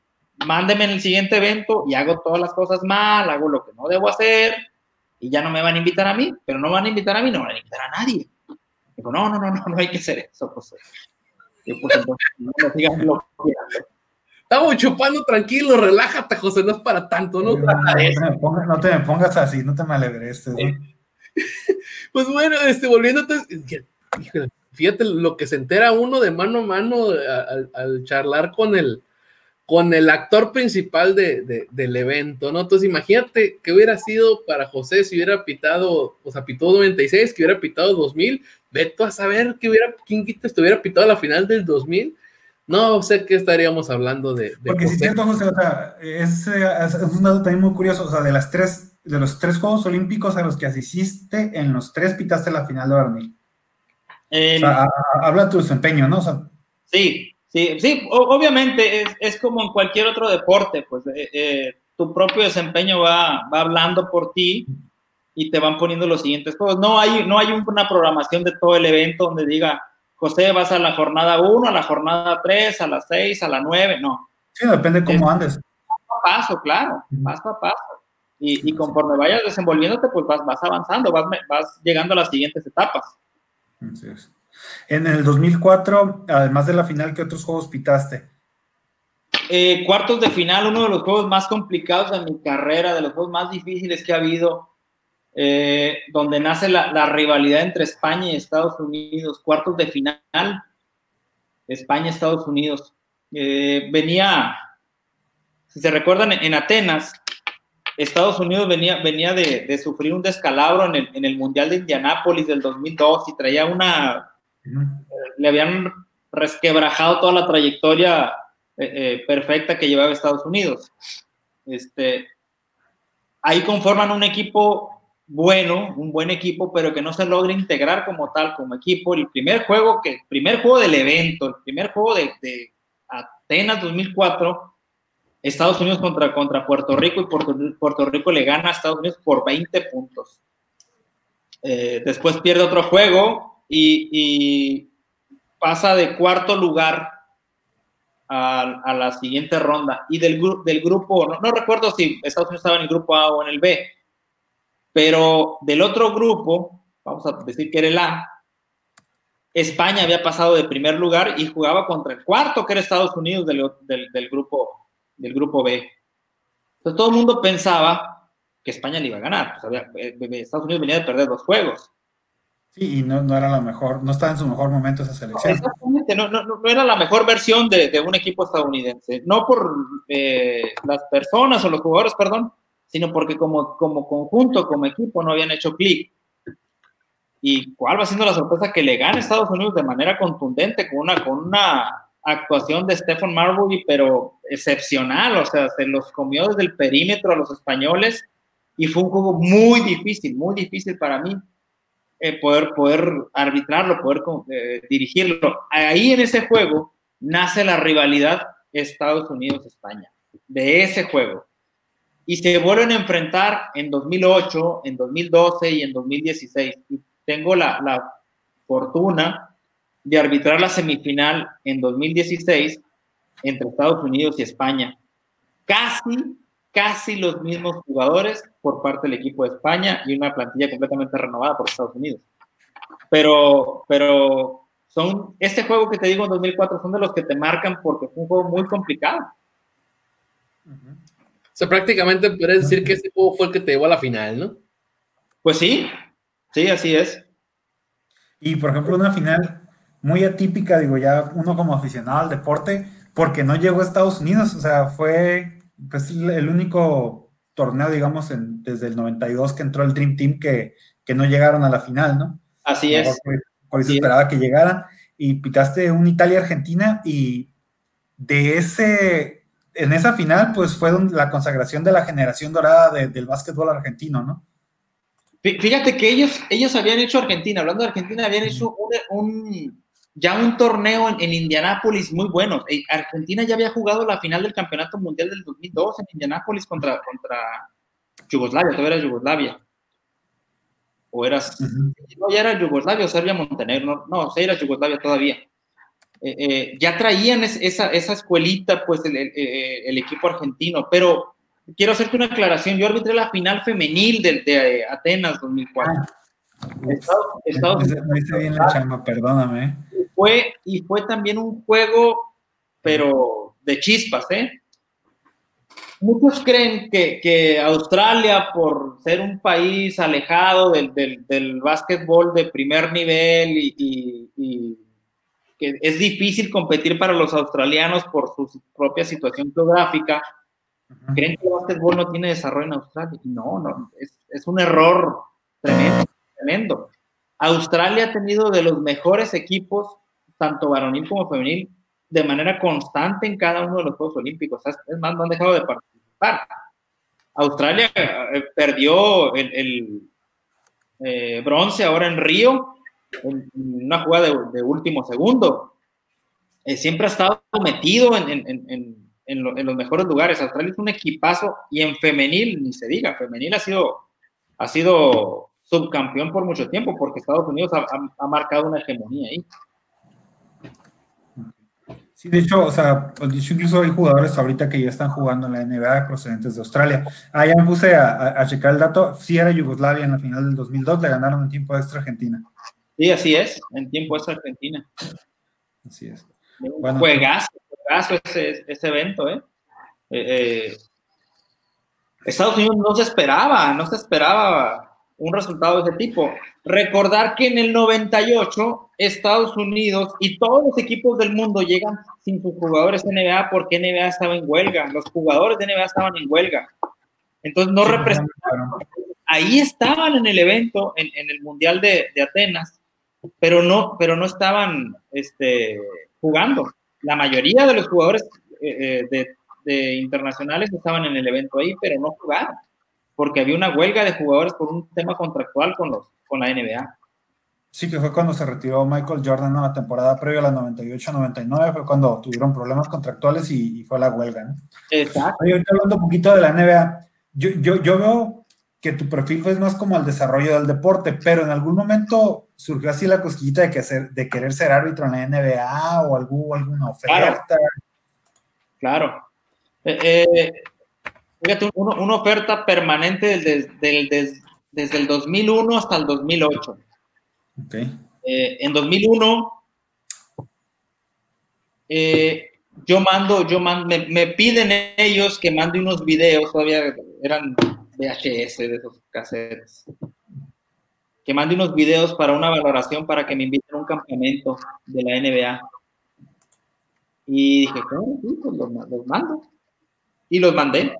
mándeme en el siguiente evento y hago todas las cosas mal, hago lo que no debo hacer y ya no me van a invitar a mí, pero no van a invitar a mí, no van a invitar a nadie. Digo, no, no, no, no, no hay que hacer eso, José. Yo, pues entonces, no me sigan lo Estamos chupando tranquilo, relájate, José, no es para tanto, ¿no? No, te, me pongas, así, no te me alegres. pues bueno, este, volviendo, fíjate lo que se entera uno de mano a mano al, charlar con el, con el actor principal de, del evento, ¿no? Entonces imagínate que hubiera sido para José si hubiera pitado, o sea, pitó 96, que hubiera pitado 2000, veto a saber que hubiera, quién quita estuviera pitado a la final del 2000 no sé qué estaríamos hablando de. Porque si cierto, José, o sea, es, un dato también muy curioso. O sea, de las tres, de los tres Juegos Olímpicos a los que asististe, en los tres pitaste la final de Barnil. o sea, habla tu desempeño, ¿no? sí, sí, sí, obviamente es, como en cualquier otro deporte, pues eh, eh, tu propio desempeño va, va hablando por ti y te van poniendo los siguientes juegos. No hay, no hay una programación de todo el evento donde diga, José, vas a la jornada 1, a la jornada 3, a la 6, a la 9, no. Sí, depende cómo andes. Paso a paso, claro, paso a paso. Y, conforme vayas desenvolviéndote, pues vas, vas avanzando, vas, vas, llegando a las siguientes etapas. Así es. En el 2004, además de la final, ¿qué otros juegos pitaste? Eh, cuartos de final, uno de los juegos más complicados de mi carrera, de los juegos más difíciles que ha habido. Eh, donde nace la, rivalidad entre España y Estados Unidos, cuartos de final, España-Estados Unidos. Eh, venía, si se recuerdan, en Atenas, Estados Unidos venía, venía de, sufrir un descalabro en el, Mundial de Indianápolis del 2002 y traía una, le habían resquebrajado toda la trayectoria eh, perfecta que llevaba Estados Unidos. Este, ahí conforman un equipo bueno, un buen equipo, pero que no se logra integrar como tal, como equipo. El primer juego, que, primer juego del evento, el primer juego de, Atenas 2004, Estados Unidos contra, contra Puerto Rico y Puerto, Rico le gana a Estados Unidos por 20 puntos. Eh, después pierde otro juego y, pasa de cuarto lugar a, la siguiente ronda. Y del, del grupo, no recuerdo si Estados Unidos estaba en el grupo A o en el B, pero del otro grupo, vamos a decir que era el A, España había pasado de primer lugar y jugaba contra el cuarto, que era Estados Unidos del, grupo, del grupo B. Entonces todo el mundo pensaba que España le iba a ganar. Eh, Estados Unidos venía de perder dos juegos. Sí, y no, era la mejor, no estaba en su mejor momento esa selección. Exactamente, no, no, era la mejor versión de, un equipo estadounidense. No por eh, las personas o los jugadores, perdón, sino porque como, como conjunto, como equipo, no habían hecho clic. ¿Y cuál va siendo la sorpresa? Que le gane Estados Unidos de manera contundente, con una, con una actuación de Stephen Marbury, pero excepcional, o sea, se los comió desde el perímetro a los españoles y fue un juego muy difícil, muy difícil para mí eh, poder, poder arbitrarlo, poder eh, dirigirlo. Ahí en ese juego nace la rivalidad Estados Unidos-España, de ese juego. Y se vuelven a enfrentar en 2008, en 2012 y en 2016. Y tengo la, la fortuna de arbitrar la semifinal en 2016 entre Estados Unidos y España. Casi, casi los mismos jugadores por parte del equipo de España y una plantilla completamente renovada por Estados Unidos. Pero, pero son, este juego que te digo en 2004 son de los que te marcan porque fue un juego muy complicado. Sea, prácticamente puedes decir que ese juego fue el que te llevó a la final, ¿no? Pues sí, sí, así es. Y por ejemplo, una final muy atípica, digo, ya uno como aficionado al deporte, porque no llegó a Estados Unidos, o sea, fue pues, el único torneo, digamos, en, desde el 92 que entró el Dream Team que, que no llegaron a la final, ¿no? Así es. Por, eso esperaba que llegaran. Y pitaste un Italia-Argentina y de ese, en esa final, pues fue la consagración de la generación dorada del básquetbol argentino, ¿no? Fíjate que ellos, ellos habían hecho Argentina, hablando de Argentina, habían hecho un ya un torneo en, en Indianápolis muy bueno. Eh, Argentina ya había jugado la final del Campeonato Mundial del 2002 en Indianápolis contra, contra Yugoslavia, todavía era Yugoslavia. O eras, no, ya era Yugoslavia o Serbia Montenegro, no, no era Yugoslavia todavía. Eh, eh, ya traían esa, esa escuelita, pues, el, el, equipo argentino, pero quiero hacerte una aclaración, yo arbitré la final femenil de, de Atenas 2004. Estados, bien la chamba, perdóname fue, y fue también un juego, pero de chispas, ¿eh? Muchos creen que, que Australia, por ser un país alejado del, del, del básquetbol de primer nivel y, y, que es difícil competir para los australianos por su propia situación geográfica, creen que el básquetbol no tiene desarrollo en Australia. No, no, es, es un error tremendo, tremendo. Australia ha tenido de los mejores equipos tanto varonil como femenil, de manera constante en cada uno de los Juegos Olímpicos. Es más, no han dejado de participar. Australia eh, perdió el, eh, bronce ahora en Río, en, una jugada de, último segundo. Eh, siempre ha estado metido en, los mejores lugares. Australia es un equipazo y en femenil, ni se diga, femenil ha sido, subcampeón por mucho tiempo porque Estados Unidos ha marcado una hegemonía ahí. Sí, de hecho, o sea, pues, incluso hay jugadores ahorita que ya están jugando en la NBA procedentes de Australia. Ah, ya puse a, checar el dato. Sí era Yugoslavia en la final del 2002, le ganaron en tiempo extra Argentina. Sí, así es, en tiempo extra Argentina. Así es. Bueno, juegazo, juegazo ese, ese evento, ¿eh? ¿eh? Eh, Estados Unidos no se esperaba, no se esperaba un resultado de ese tipo. Recordar que en el 98 Estados Unidos y todos los equipos del mundo llegan sin sus jugadores NBA porque NBA estaba en huelga, los jugadores de NBA estaban en huelga. Entonces no representaban. Ahí estaban en el evento, en, el Mundial de, Atenas, pero no, pero no estaban este, jugando. La mayoría de los jugadores eh, eh, de internacionales estaban en el evento ahí, pero no jugaron porque había una huelga de jugadores por un tema contractual con, los, con la NBA. Sí, que fue cuando se retiró Michael Jordan en la temporada previa a la 98-99, fue cuando tuvieron problemas contractuales y, fue la huelga. ¿no? Exacto. ahorita hablando un poquito de la NBA, yo, yo, yo veo que tu perfil fue más como el desarrollo del deporte, pero en algún momento surgió así la cosquillita de, que hacer, de querer ser árbitro en la NBA o algún, alguna oferta. Claro. Eh, eh, Fíjate, una oferta permanente desde, desde, el 2001 hasta el 2008. Okay. Eh, en 2001, eh, yo mando, yo mando, me, piden ellos que mande unos videos, todavía eran VHS de esos cassettes, que mande unos videos para una valoración para que me inviten a un campamento de la NBA. Y dije, ¿cómo? Pues los mando. Y los mandé.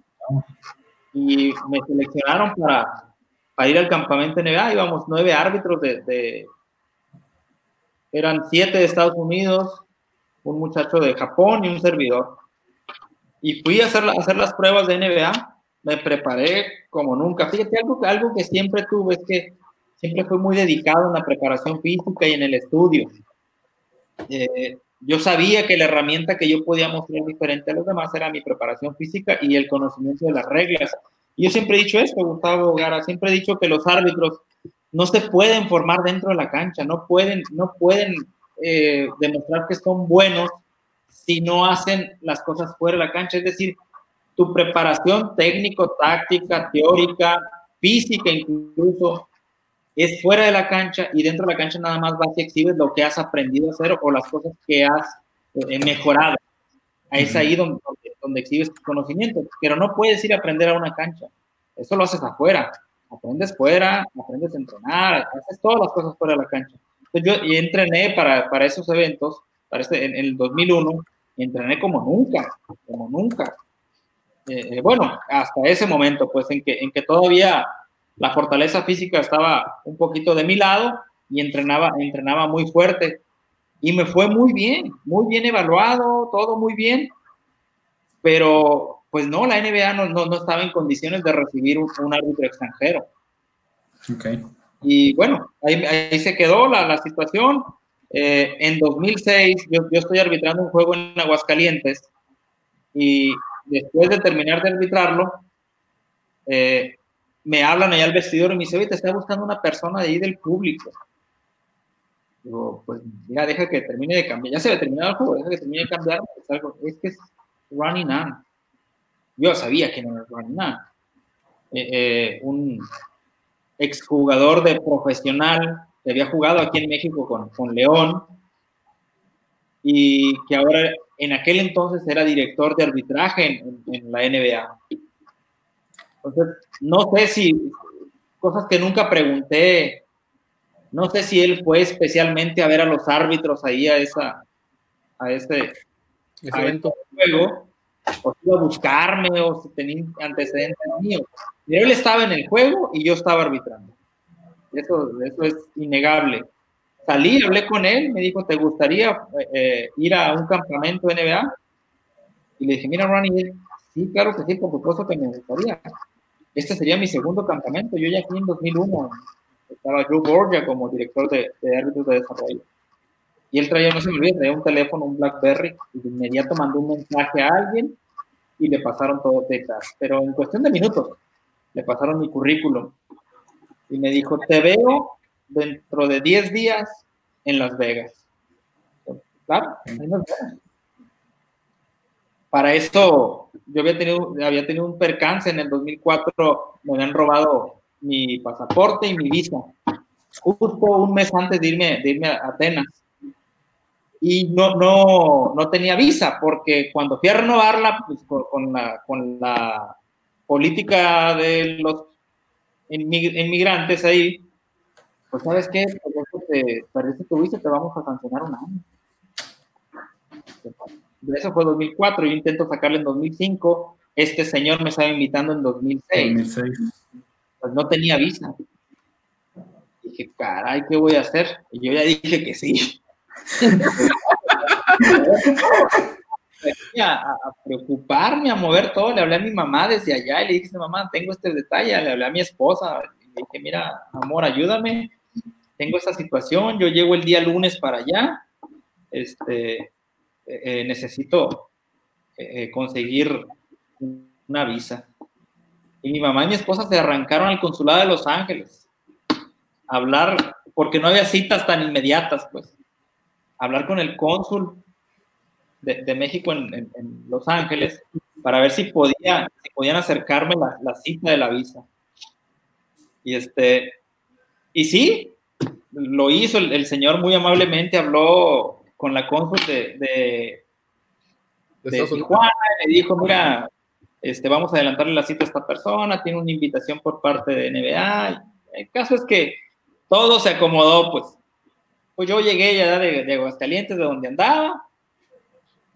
y me seleccionaron para, para ir al campamento NBA. Íbamos nueve árbitros de, eran siete de Estados Unidos, un muchacho de Japón y un servidor. Y fui a hacer, a hacer las pruebas de NBA, me preparé como nunca. Fíjate, algo, algo que siempre tuve es que siempre fui muy dedicado en la preparación física y en el estudio. Eh, yo sabía que la herramienta que yo podía mostrar diferente a los demás era mi preparación física y el conocimiento de las reglas. Y yo siempre he dicho esto, Gustavo Gara, siempre he dicho que los árbitros no se pueden formar dentro de la cancha, no pueden, no pueden eh, demostrar que son buenos si no hacen las cosas fuera de la cancha. Es decir, tu preparación técnico, táctica, teórica, física incluso, es fuera de la cancha y dentro de la cancha nada más vas y exhibes lo que has aprendido a hacer o las cosas que has eh, mejorado. Es ahí donde, donde exhibes tu conocimiento, pero no puedes ir a aprender a una cancha. Eso lo haces afuera. Aprendes fuera, aprendes a entrenar, haces todas las cosas fuera de la cancha. Entonces yo entrené para, para esos eventos, para este, en, el 2001, y entrené como nunca, como nunca. Eh, eh, bueno, hasta ese momento, pues en que, en que todavía la fortaleza física estaba un poquito de mi lado y entrenaba, entrenaba muy fuerte. Y me fue muy bien, muy bien evaluado, todo muy bien. Pero, pues no, la NBA no, no, estaba en condiciones de recibir un, árbitro extranjero. Okay. Y bueno, ahí, ahí se quedó la, la situación. Eh, en 2006, yo, yo estoy arbitrando un juego en Aguascalientes y después de terminar de arbitrarlo, eh, me hablan allá al vestidor y me dice, oye, te está buscando una persona de ahí del público. Digo, pues mira, deja que termine de cambiar. Ya se había terminado el juego, deja que termine de cambiar. Es que es running on. Yo sabía que no era running on. Eh, eh, un exjugador de profesional que había jugado aquí en México con, con León y que ahora en aquel entonces era director de arbitraje en, en la NBA. Entonces, no sé si, cosas que nunca pregunté, no sé si él fue especialmente a ver a los árbitros ahí a esa, a ese, evento juego, o si iba a buscarme, o si tenía antecedentes míos. Pero él estaba en el juego y yo estaba arbitrando. Eso, eso es innegable. Salí, hablé con él, me dijo, ¿te gustaría eh, ir a un campamento NBA? Y le dije, mira, Ronnie, sí, claro que sí, por supuesto que me gustaría. Este sería mi segundo campamento. Yo ya aquí en 2001 estaba Joe Borgia como director de, de árbitros de desarrollo. Y él traía, no se me olvida, traía un teléfono, un Blackberry, y de inmediato mandó un mensaje a alguien y le pasaron todo Texas. Pero en cuestión de minutos, le pasaron mi currículum. Y me dijo, te veo dentro de 10 días en Las Vegas. Claro, en Las Vegas. Para esto, yo había tenido, había tenido un percance en el 2004, me habían robado mi pasaporte y mi visa, justo un mes antes de irme, de irme a Atenas. Y no, no, no tenía visa, porque cuando fui a renovarla, pues, con, la, con la política de los inmigrantes ahí, pues sabes qué, pues, te perdiste tu visa, te vamos a sancionar un año eso fue 2004, yo intento sacarle en 2005, este señor me estaba invitando en 2006. Pues no tenía visa. Dije, caray, ¿qué voy a hacer? Y yo ya dije que sí. a, a, preocuparme, a mover todo. Le hablé a mi mamá desde allá y le dije, mamá, tengo este detalle. Le hablé a mi esposa y le dije, mira, amor, ayúdame. Tengo esta situación. Yo llego el día lunes para allá. Este, eh, necesito eh, conseguir una visa. Y mi mamá y mi esposa se arrancaron al consulado de Los Ángeles a hablar, porque no había citas tan inmediatas, pues, hablar con el cónsul de, México en, Los Ángeles para ver si, podía, si podían acercarme la, la, cita de la visa. Y este, y sí, lo hizo, el, el señor muy amablemente habló con la cónsul de, de, de Tijuana y le dijo, mira, este, vamos a adelantarle la cita a esta persona, tiene una invitación por parte de NBA. El caso es que todo se acomodó, pues. Pues yo llegué ya de, de Aguascalientes, de donde andaba,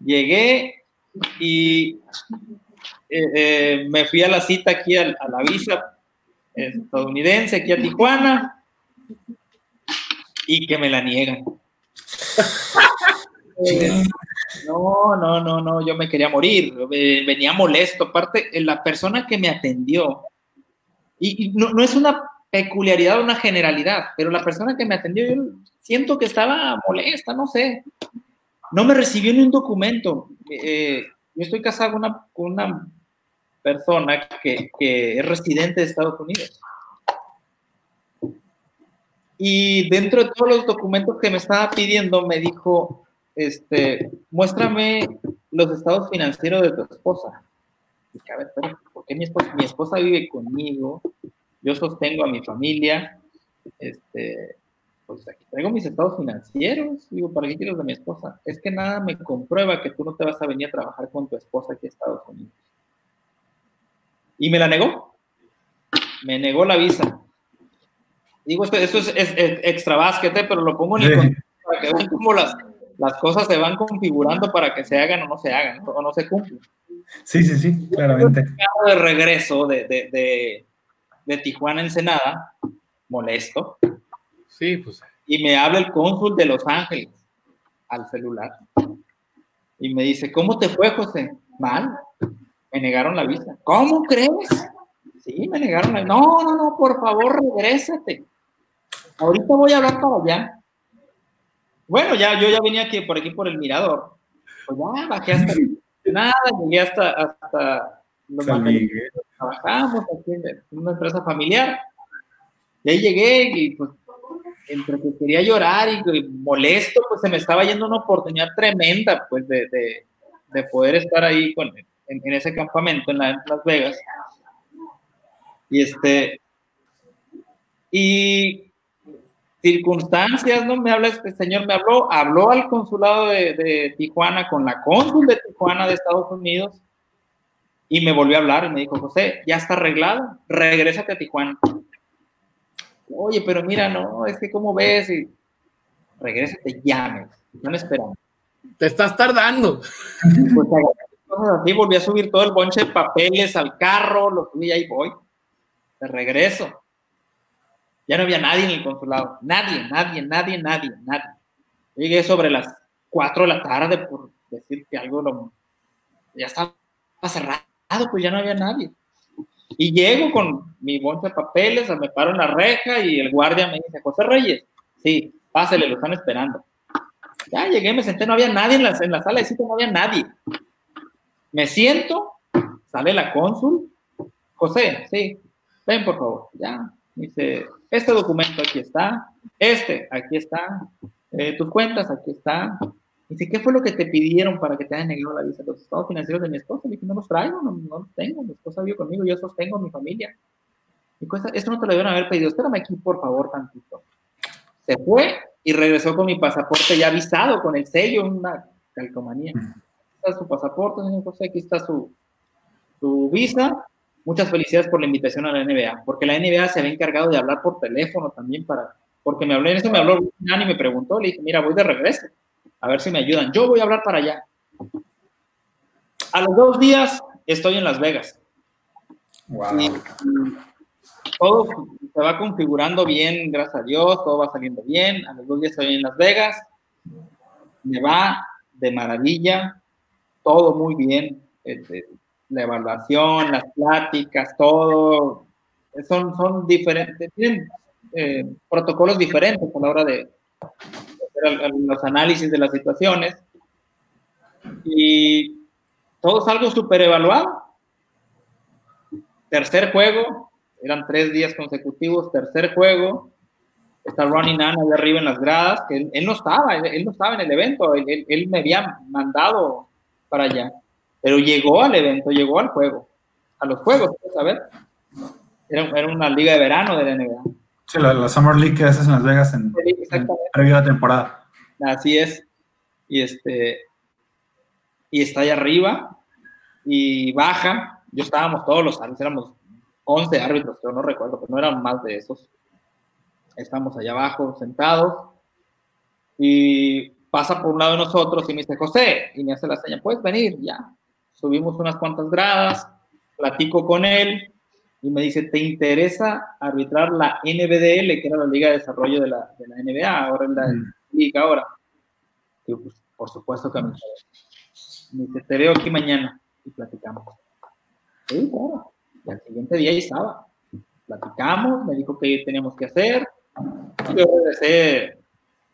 llegué y eh, eh, me fui a la cita aquí a, la visa estadounidense, aquí a Tijuana, y que me la niegan. no, no, no, no, yo me quería morir, venía molesto. Aparte, la persona que me atendió, y, no, no, es una peculiaridad, una generalidad, pero la persona que me atendió, yo siento que estaba molesta, no sé. No me recibió ni un documento. Eh, yo estoy casado con una, con una persona que, que, es residente de Estados Unidos. Y dentro de todos los documentos que me estaba pidiendo, me dijo, este, muéstrame los estados financieros de tu esposa. Y a ver, ¿por qué mi esposa, mi esposa vive conmigo? Yo sostengo a mi familia. Este, pues aquí traigo mis estados financieros. Digo, ¿para qué quieres de mi esposa? Es que nada me comprueba que tú no te vas a venir a trabajar con tu esposa aquí a Estados Unidos. Y me la negó. Me negó la visa. Digo, esto, es, extra básquet, pero lo pongo en el para que vean cómo las, las cosas se van configurando para que se hagan o no se hagan, o no se cumplan. Sí, sí, sí, claramente. De regreso de, de, de, de Tijuana Ensenada, molesto, Sí, pues. Y me habla el cónsul de Los Ángeles al celular. Y me dice, ¿cómo te fue, José? Mal. Me negaron la visa. ¿Cómo crees? Sí, me negaron la No, no, no, por favor, regrésate. Ahorita voy a hablar para allá. Bueno, ya, yo ya venía aquí por aquí por el mirador. Pues ya bajé hasta nada, llegué hasta, hasta los trabajamos aquí en una empresa familiar. Y ahí llegué y pues entre que quería llorar y, molesto, pues se me estaba yendo una oportunidad tremenda, pues, de, de, poder estar ahí con, en, ese campamento en, Las Vegas. Y este, y circunstancias, ¿no? Me habla este señor, me habló, habló al consulado de, de Tijuana con la cónsul de Tijuana de Estados Unidos y me volvió a hablar y me dijo, José, ya está arreglado, regrésate a Tijuana oye, pero mira, no, es que como ves, y regresa, te llames, no me esperamos. Te estás tardando. Pues así, volví a subir todo el bonche de papeles al carro, lo subí y ahí voy. De regreso. Ya no había nadie en el consulado. Nadie, nadie, nadie, nadie, nadie. Llegué sobre las 4 de la tarde por decir que algo lo, ya estaba cerrado, pues ya no había nadie. Y llego con mi bolsa de papeles, me paro en la reja y el guardia me dice, José Reyes, sí, pásele, lo están esperando. Ya llegué, me senté, no había nadie en la, en la sala de sitio, no había nadie. Me siento, sale la cónsul, José, sí, ven por favor, ya. Dice, este documento aquí está, este aquí está, eh, tus cuentas aquí está, Dice, ¿qué fue lo que te pidieron para que te hayan negado la visa? Los estados financieros de mi esposa. Le dije, no los traigo, no, los tengo. Mi esposa vive conmigo, yo sostengo a mi familia. Cuesta, esto no te lo deben haber pedido. Espérame aquí, por favor, tantito. Se fue y regresó con mi pasaporte ya avisado, con el sello, una calcomanía. Aquí está su pasaporte, señor José, aquí está su, su visa. Muchas felicidades por la invitación a la NBA, porque la NBA se había encargado de hablar por teléfono también para, porque me habló, en eso me habló y me preguntó, le dije, mira, voy de regreso a ver si me ayudan. Yo voy a hablar para allá. A los dos días estoy en Las Vegas. todo se va configurando bien, gracias a Dios, todo va saliendo bien. A los dos días estoy en Las Vegas. Me va de maravilla, todo muy bien. Este, la evaluación, las pláticas, todo. Son, son diferentes, tienen eh, protocolos diferentes a la hora de, los análisis de las situaciones. Y todo es algo súper evaluado. Tercer juego, eran tres días consecutivos, tercer juego, está Ronnie Nana allá arriba en las gradas, que él, no estaba, él, no estaba en el evento, él, él, me había mandado para allá, pero llegó al evento, llegó al juego, a los juegos, a ver, era, era una liga de verano de la NBA. Sí, la, Summer League que haces en Las Vegas en, previo a la temporada. Así es. Y este y está ahí arriba y baja. Yo estábamos todos los árbitros, éramos 11 árbitros, yo no recuerdo, pero no eran más de esos. Estamos allá abajo sentados y pasa por un lado de nosotros y me dice, José, y me hace la seña, puedes venir, ya. Subimos unas cuantas gradas, platico con él y me dice, ¿te interesa arbitrar la NBDL, que era la Liga de Desarrollo de la, de la NBA, ahora es la mm. Liga ahora? Digo, pues, por supuesto que me interesa. Me dice, te veo aquí mañana y platicamos. Sí, claro. Y al siguiente día ahí estaba. Platicamos, me dijo qué teníamos que hacer. Yo regresé,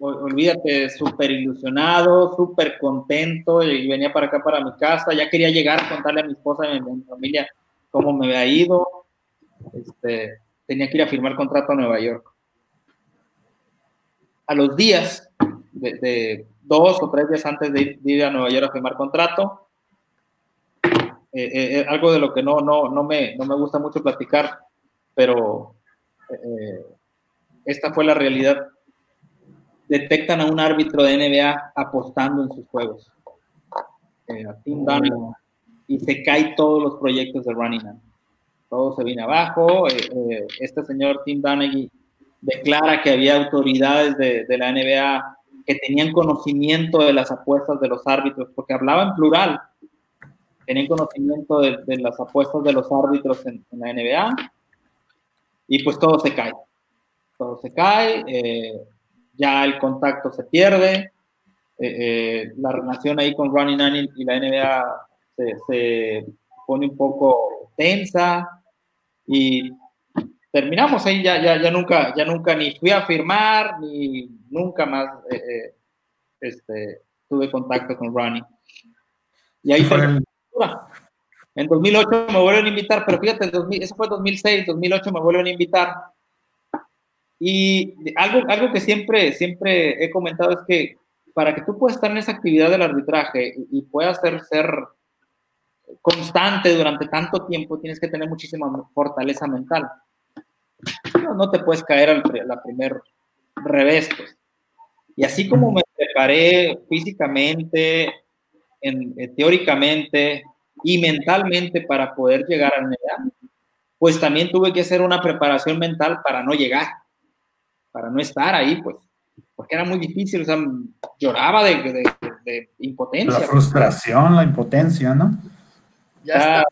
olvídate, súper ilusionado, súper contento y venía para acá, para mi casa. Ya quería llegar a contarle a mi esposa y a mi familia cómo me había ido. Este, tenía que ir a firmar contrato a Nueva York. A los días, de, dos o tres días antes de ir, a Nueva York a firmar contrato, eh, eh, eh, algo de lo que no, no, no, me, no me gusta mucho platicar, pero esta fue la realidad. Detectan a un árbitro de NBA apostando en sus juegos. a Tim Dunning, y se caen todos los proyectos de Running Man. Todo se viene abajo. este señor Tim Dunning declara que había autoridades de, de, la NBA que tenían conocimiento de las apuestas de los árbitros, porque hablaba en plural, tenían conocimiento de, las apuestas de los árbitros en, la NBA y pues todo se cae. Todo se cae, eh, ya el contacto se pierde, eh, eh, la relación ahí con Ronnie Nani y la NBA se, pone un poco tensa y terminamos ahí, ya, ya, ya, nunca, ya nunca ni fui a firmar, ni nunca más este, tuve contacto con Ronnie. Y ahí fue en 2008 me vuelven a invitar, pero fíjate, eso fue 2006, 2008 me vuelven a invitar. Y algo, algo que siempre, siempre he comentado es que para que tú puedas estar en esa actividad del arbitraje y, puedas ser, ser constante durante tanto tiempo, tienes que tener muchísima fortaleza mental. No, te puedes caer al la primer revés. Pues. Y así como me preparé físicamente, en, eh, teóricamente y mentalmente para poder llegar al NBA, pues también tuve que hacer una preparación mental para no llegar, para no estar ahí, pues, porque era muy difícil, o sea, lloraba de, de, impotencia. La frustración, la impotencia, ¿no? Ya,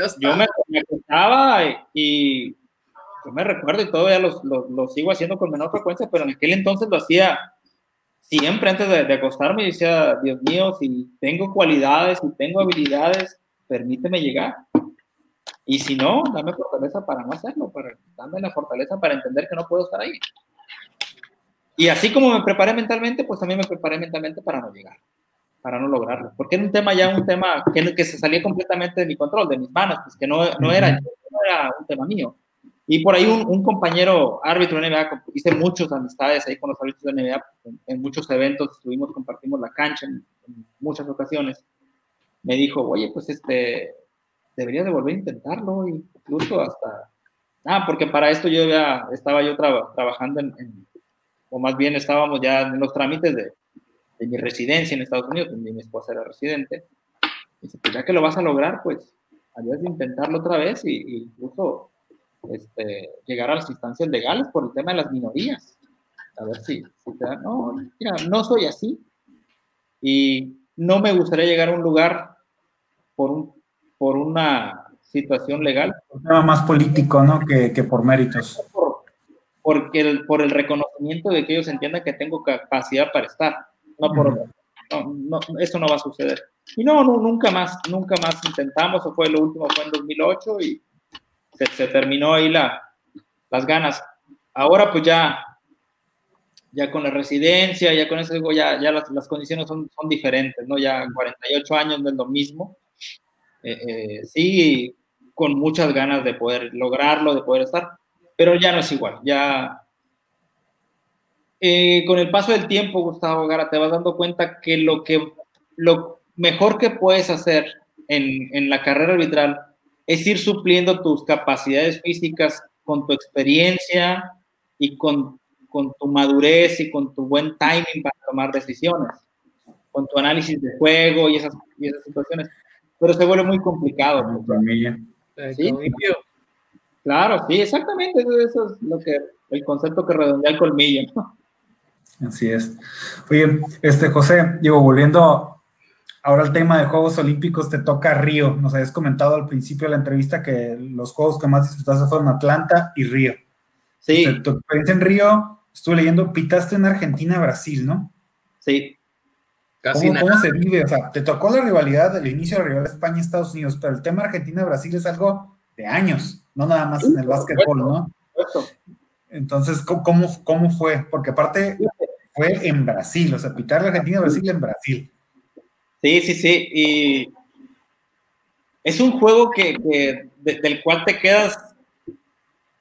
está, Yo me, me y yo me recuerdo y todavía lo, lo sigo haciendo con menor frecuencia, pero en aquel entonces lo hacía siempre antes de, acostarme decía, Dios mío, si tengo cualidades, si tengo habilidades, permíteme llegar. Y si no, dame fortaleza para no hacerlo, para, dame la fortaleza para entender que no puedo estar ahí. Y así como me preparé mentalmente, pues también me preparé mentalmente para no llegar, para no lograrlo. Porque era un tema ya, un tema que, que se salía completamente de mi control, de mis manos, pues que no, no, era, no era un tema mío. Y por ahí un, compañero árbitro de NBA, hice muchas amistades ahí con los árbitros de NBA, en, muchos eventos estuvimos, compartimos la cancha en, muchas ocasiones. Me dijo, oye, pues este, debería de volver a intentarlo, incluso hasta... Ah, porque para esto yo ya estaba yo trabajando en, o más bien estábamos ya en los trámites de, mi residencia en Estados Unidos, donde mi esposa era residente. Dice, pues ya que lo vas a lograr, pues habías de intentarlo otra vez y, incluso este, llegar a las instancias legales por el tema de las minorías. A ver si, no, mira, no soy así y no me gustaría llegar a un lugar por, un, por una situación legal. Un tema más político, ¿no? Que, que por méritos. Por, porque el, por el reconocimiento de que ellos entiendan que tengo capacidad para estar. No por, no, eso no va a suceder. Y no, no, nunca más, nunca más intentamos, eso fue lo último, fue en 2008 y se, terminó ahí la, las ganas. Ahora pues ya, ya con la residencia, ya con eso, ya, ya las, las condiciones son, son, diferentes, ¿no? Ya 48 años no es lo mismo. Eh, eh, sí, con muchas ganas de poder lograrlo, de poder estar, pero ya no es igual, ya... Eh, con el paso del tiempo, Gustavo Gara, te vas dando cuenta que lo, que lo mejor que puedes hacer en, en la carrera arbitral es ir supliendo tus capacidades físicas con tu experiencia y con, con tu madurez y con tu buen timing para tomar decisiones, con tu análisis de juego y esas, y esas situaciones. Pero se vuelve muy complicado. ¿Sí? Claro, sí, exactamente. Eso es lo que, el concepto que redondea el colmillo. Así es. Oye, este José, digo, volviendo Ahora el tema de Juegos Olímpicos te toca Río. Nos habías comentado al principio de la entrevista que los juegos que más disfrutaste fueron Atlanta y Río. Sí. Este, tu experiencia en Río, estuve leyendo, pitaste en Argentina, Brasil, ¿no? Sí. Casi ¿Cómo, ¿Cómo, se vive? O sea, te tocó la rivalidad, el inicio de la rivalidad España-Estados Unidos, pero el tema Argentina-Brasil es algo de años, no nada más en el básquetbol, ¿no? Entonces, ¿cómo, ¿cómo fue? Porque aparte fue en Brasil, o sea, pitar la Argentina-Brasil en Brasil. Sí, sí, sí. Y es un juego que, del cual te quedas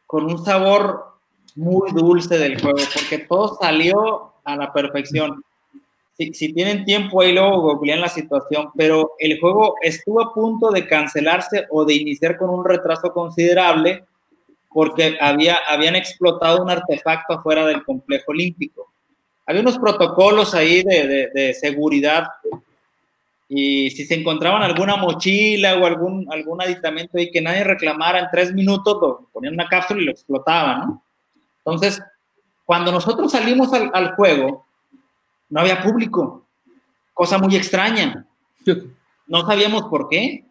con un sabor muy dulce del juego, porque todo salió a la perfección. Si, si tienen tiempo ahí luego googlean la situación, pero el juego estuvo a punto de cancelarse o de iniciar con un retraso considerable porque había, habían explotado un artefacto afuera del complejo olímpico. Había unos protocolos ahí de, de seguridad y si se encontraban alguna mochila o algún, algún aditamento ahí que nadie reclamara en tres minutos, lo ponían una cápsula y lo explotaban, ¿no? Entonces, cuando nosotros salimos al, al, juego, no había público, cosa muy extraña. No sabíamos por qué,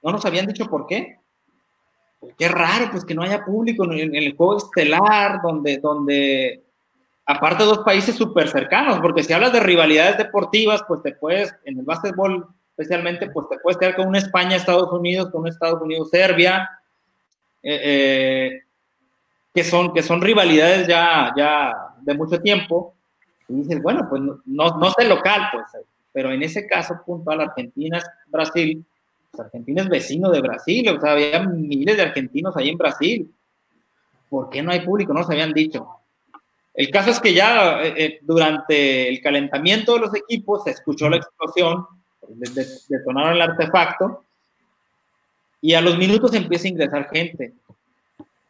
no nos habían dicho por qué. Qué raro, pues que no haya público en, el juego estelar, donde, donde aparte dos países súper cercanos, porque si hablas de rivalidades deportivas, pues te puedes, en el básquetbol especialmente, pues te puedes quedar con una España, Estados Unidos, con un Estados Unidos, Serbia, eh, eh, que, son, que son rivalidades ya, ya de mucho tiempo. Y dices, bueno, pues no, no sé local, pues, pero en ese caso puntual, Argentina, Brasil, pues Argentina es vecino de Brasil, o sea, había miles de argentinos ahí en Brasil. ¿Por qué no hay público? No se habían dicho. El caso es que ya eh, eh, durante el calentamiento de los equipos se escuchó la explosión, detonaron el artefacto y a los minutos empieza a ingresar gente.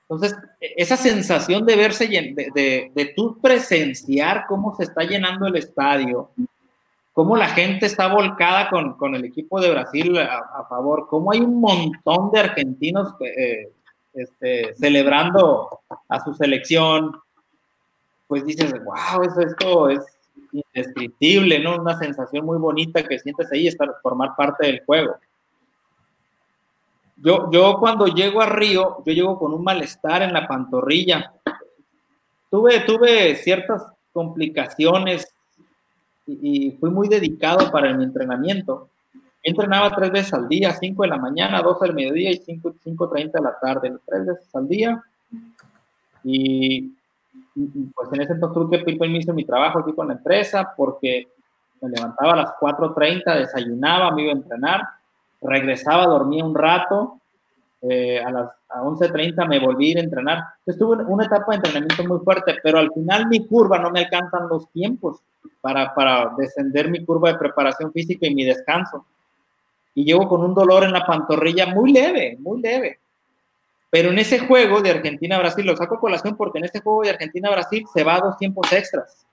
Entonces, esa sensación de verse, de, de, de tú presenciar cómo se está llenando el estadio, cómo la gente está volcada con, con el equipo de Brasil a, favor, cómo hay un montón de argentinos eh, este, celebrando a su selección, pues dices, wow, eso, esto es indescriptible, ¿no? Una sensación muy bonita que sientes ahí, estar, formar parte del juego. Yo, yo cuando llego a Río, yo llego con un malestar en la pantorrilla. Tuve, tuve ciertas complicaciones y, fui muy dedicado para mi entrenamiento. Entrenaba tres veces al día, cinco de la mañana, dos del mediodía y cinco, cinco treinta de la tarde, tres veces al día. Y pues en ese entonces tuve que pedir permiso mi trabajo aquí con la empresa porque me levantaba a las 4.30, desayunaba, me iba a entrenar, regresaba, dormía un rato, eh, a las a 11.30 me volví a ir a entrenar. Estuve en una etapa de entrenamiento muy fuerte, pero al final mi curva no me alcanzan los tiempos para, para descender mi curva de preparación física y mi descanso. Y llevo con un dolor en la pantorrilla muy leve, muy leve. Pero en ese juego de Argentina-Brasil, lo saco a colación porque en ese juego de Argentina-Brasil se va a dos tiempos extras.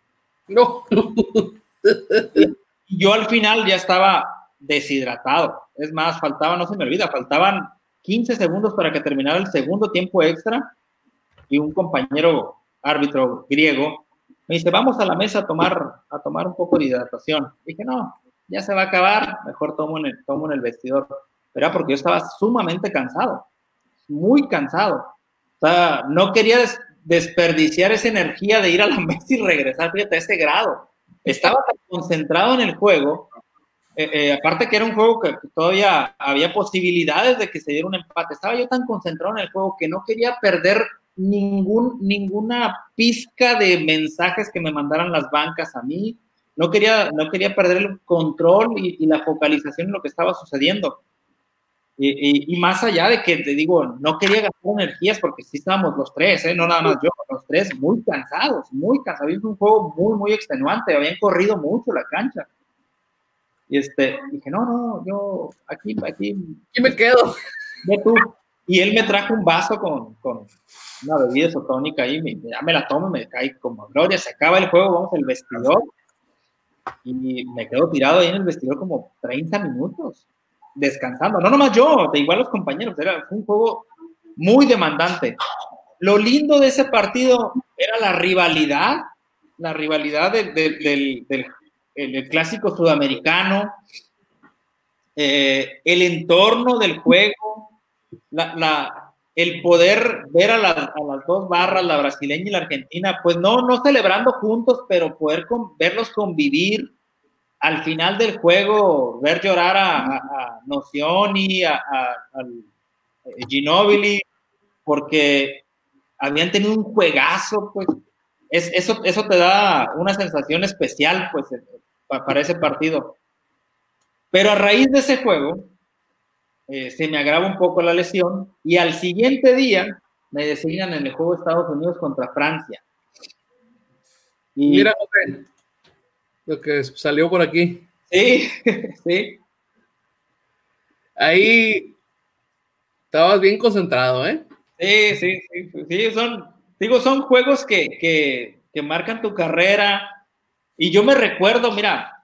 No. Y yo al final ya estaba deshidratado. Es más, faltaba, no se me olvida, faltaban 15 segundos para que terminara el segundo tiempo extra y un compañero árbitro griego me dice, vamos a la mesa a tomar, a tomar un poco de hidratación. dije, no, ya se va a acabar, mejor tomo en el, tomo en el vestidor. Pero era porque yo estaba sumamente cansado muy cansado. O sea, no quería desperdiciar esa energía de ir a la mesa y regresar, fíjate, a ese grado. Estaba tan concentrado en el juego, eh, eh, aparte que era un juego que todavía había posibilidades de que se diera un empate. Estaba yo tan concentrado en el juego que no quería perder ningún, ninguna pizca de mensajes que me mandaran las bancas a mí. No quería, no quería perder el control y, y la focalización en lo que estaba sucediendo. Y, más allá de que te digo, no quería gastar energías porque sí estábamos los tres, ¿eh? no nada más yo, los tres muy cansados, muy cansados. Es un juego muy, muy extenuante, habían corrido mucho la cancha. Y este, dije, no, no, yo aquí, aquí. Aquí me quedo. Ve tú. Y él me trajo un vaso con, con una bebida isotónica y me, ya me la tomo, me cae como gloria, se acaba el juego, vamos al vestidor. Y me quedo tirado ahí en el vestidor como 30 minutos descansando. No nomás yo, de igual los compañeros. Era un juego muy demandante. Lo lindo de ese partido era la rivalidad, la rivalidad del, del, clásico sudamericano, eh, el entorno del juego, la, el poder ver a, las dos barras, la brasileña y la argentina, pues no, no celebrando juntos, pero poder verlos convivir. Al final del juego, ver llorar a, a, Nocioni, a, Ginobili, porque habían tenido un juegazo, pues es, eso, eso te da una sensación especial, pues, eh, para ese partido. Pero a raíz de ese juego, eh, se me agrava un poco la lesión y al siguiente día me designan en el juego de Estados Unidos contra Francia. Y, Mira, lo que salió por aquí. Sí, sí. Ahí estabas bien concentrado, ¿eh? Sí, sí, sí, sí, son, digo, son juegos que, que marcan tu carrera. Y yo me recuerdo, mira,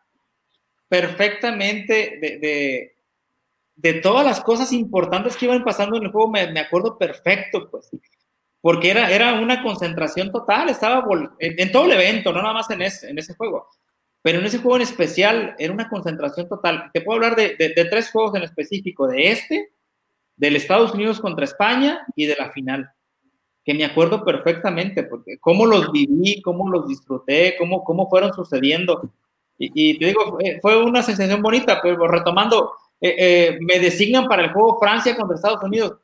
perfectamente de, de, todas las cosas importantes que iban pasando en el juego, me, acuerdo perfecto, pues, porque era, era una concentración total, estaba en, todo el evento, no nada más en ese, en ese juego, pero en ese juego en especial era una concentración total. Te puedo hablar de, de tres juegos en específico, de este, del Estados Unidos contra España y de la final que me acuerdo perfectamente, porque cómo los viví, cómo los disfruté, cómo, cómo fueron sucediendo. Y, te digo, fue una sensación bonita, pero retomando, eh, eh, me designan para el juego Francia contra Estados Unidos.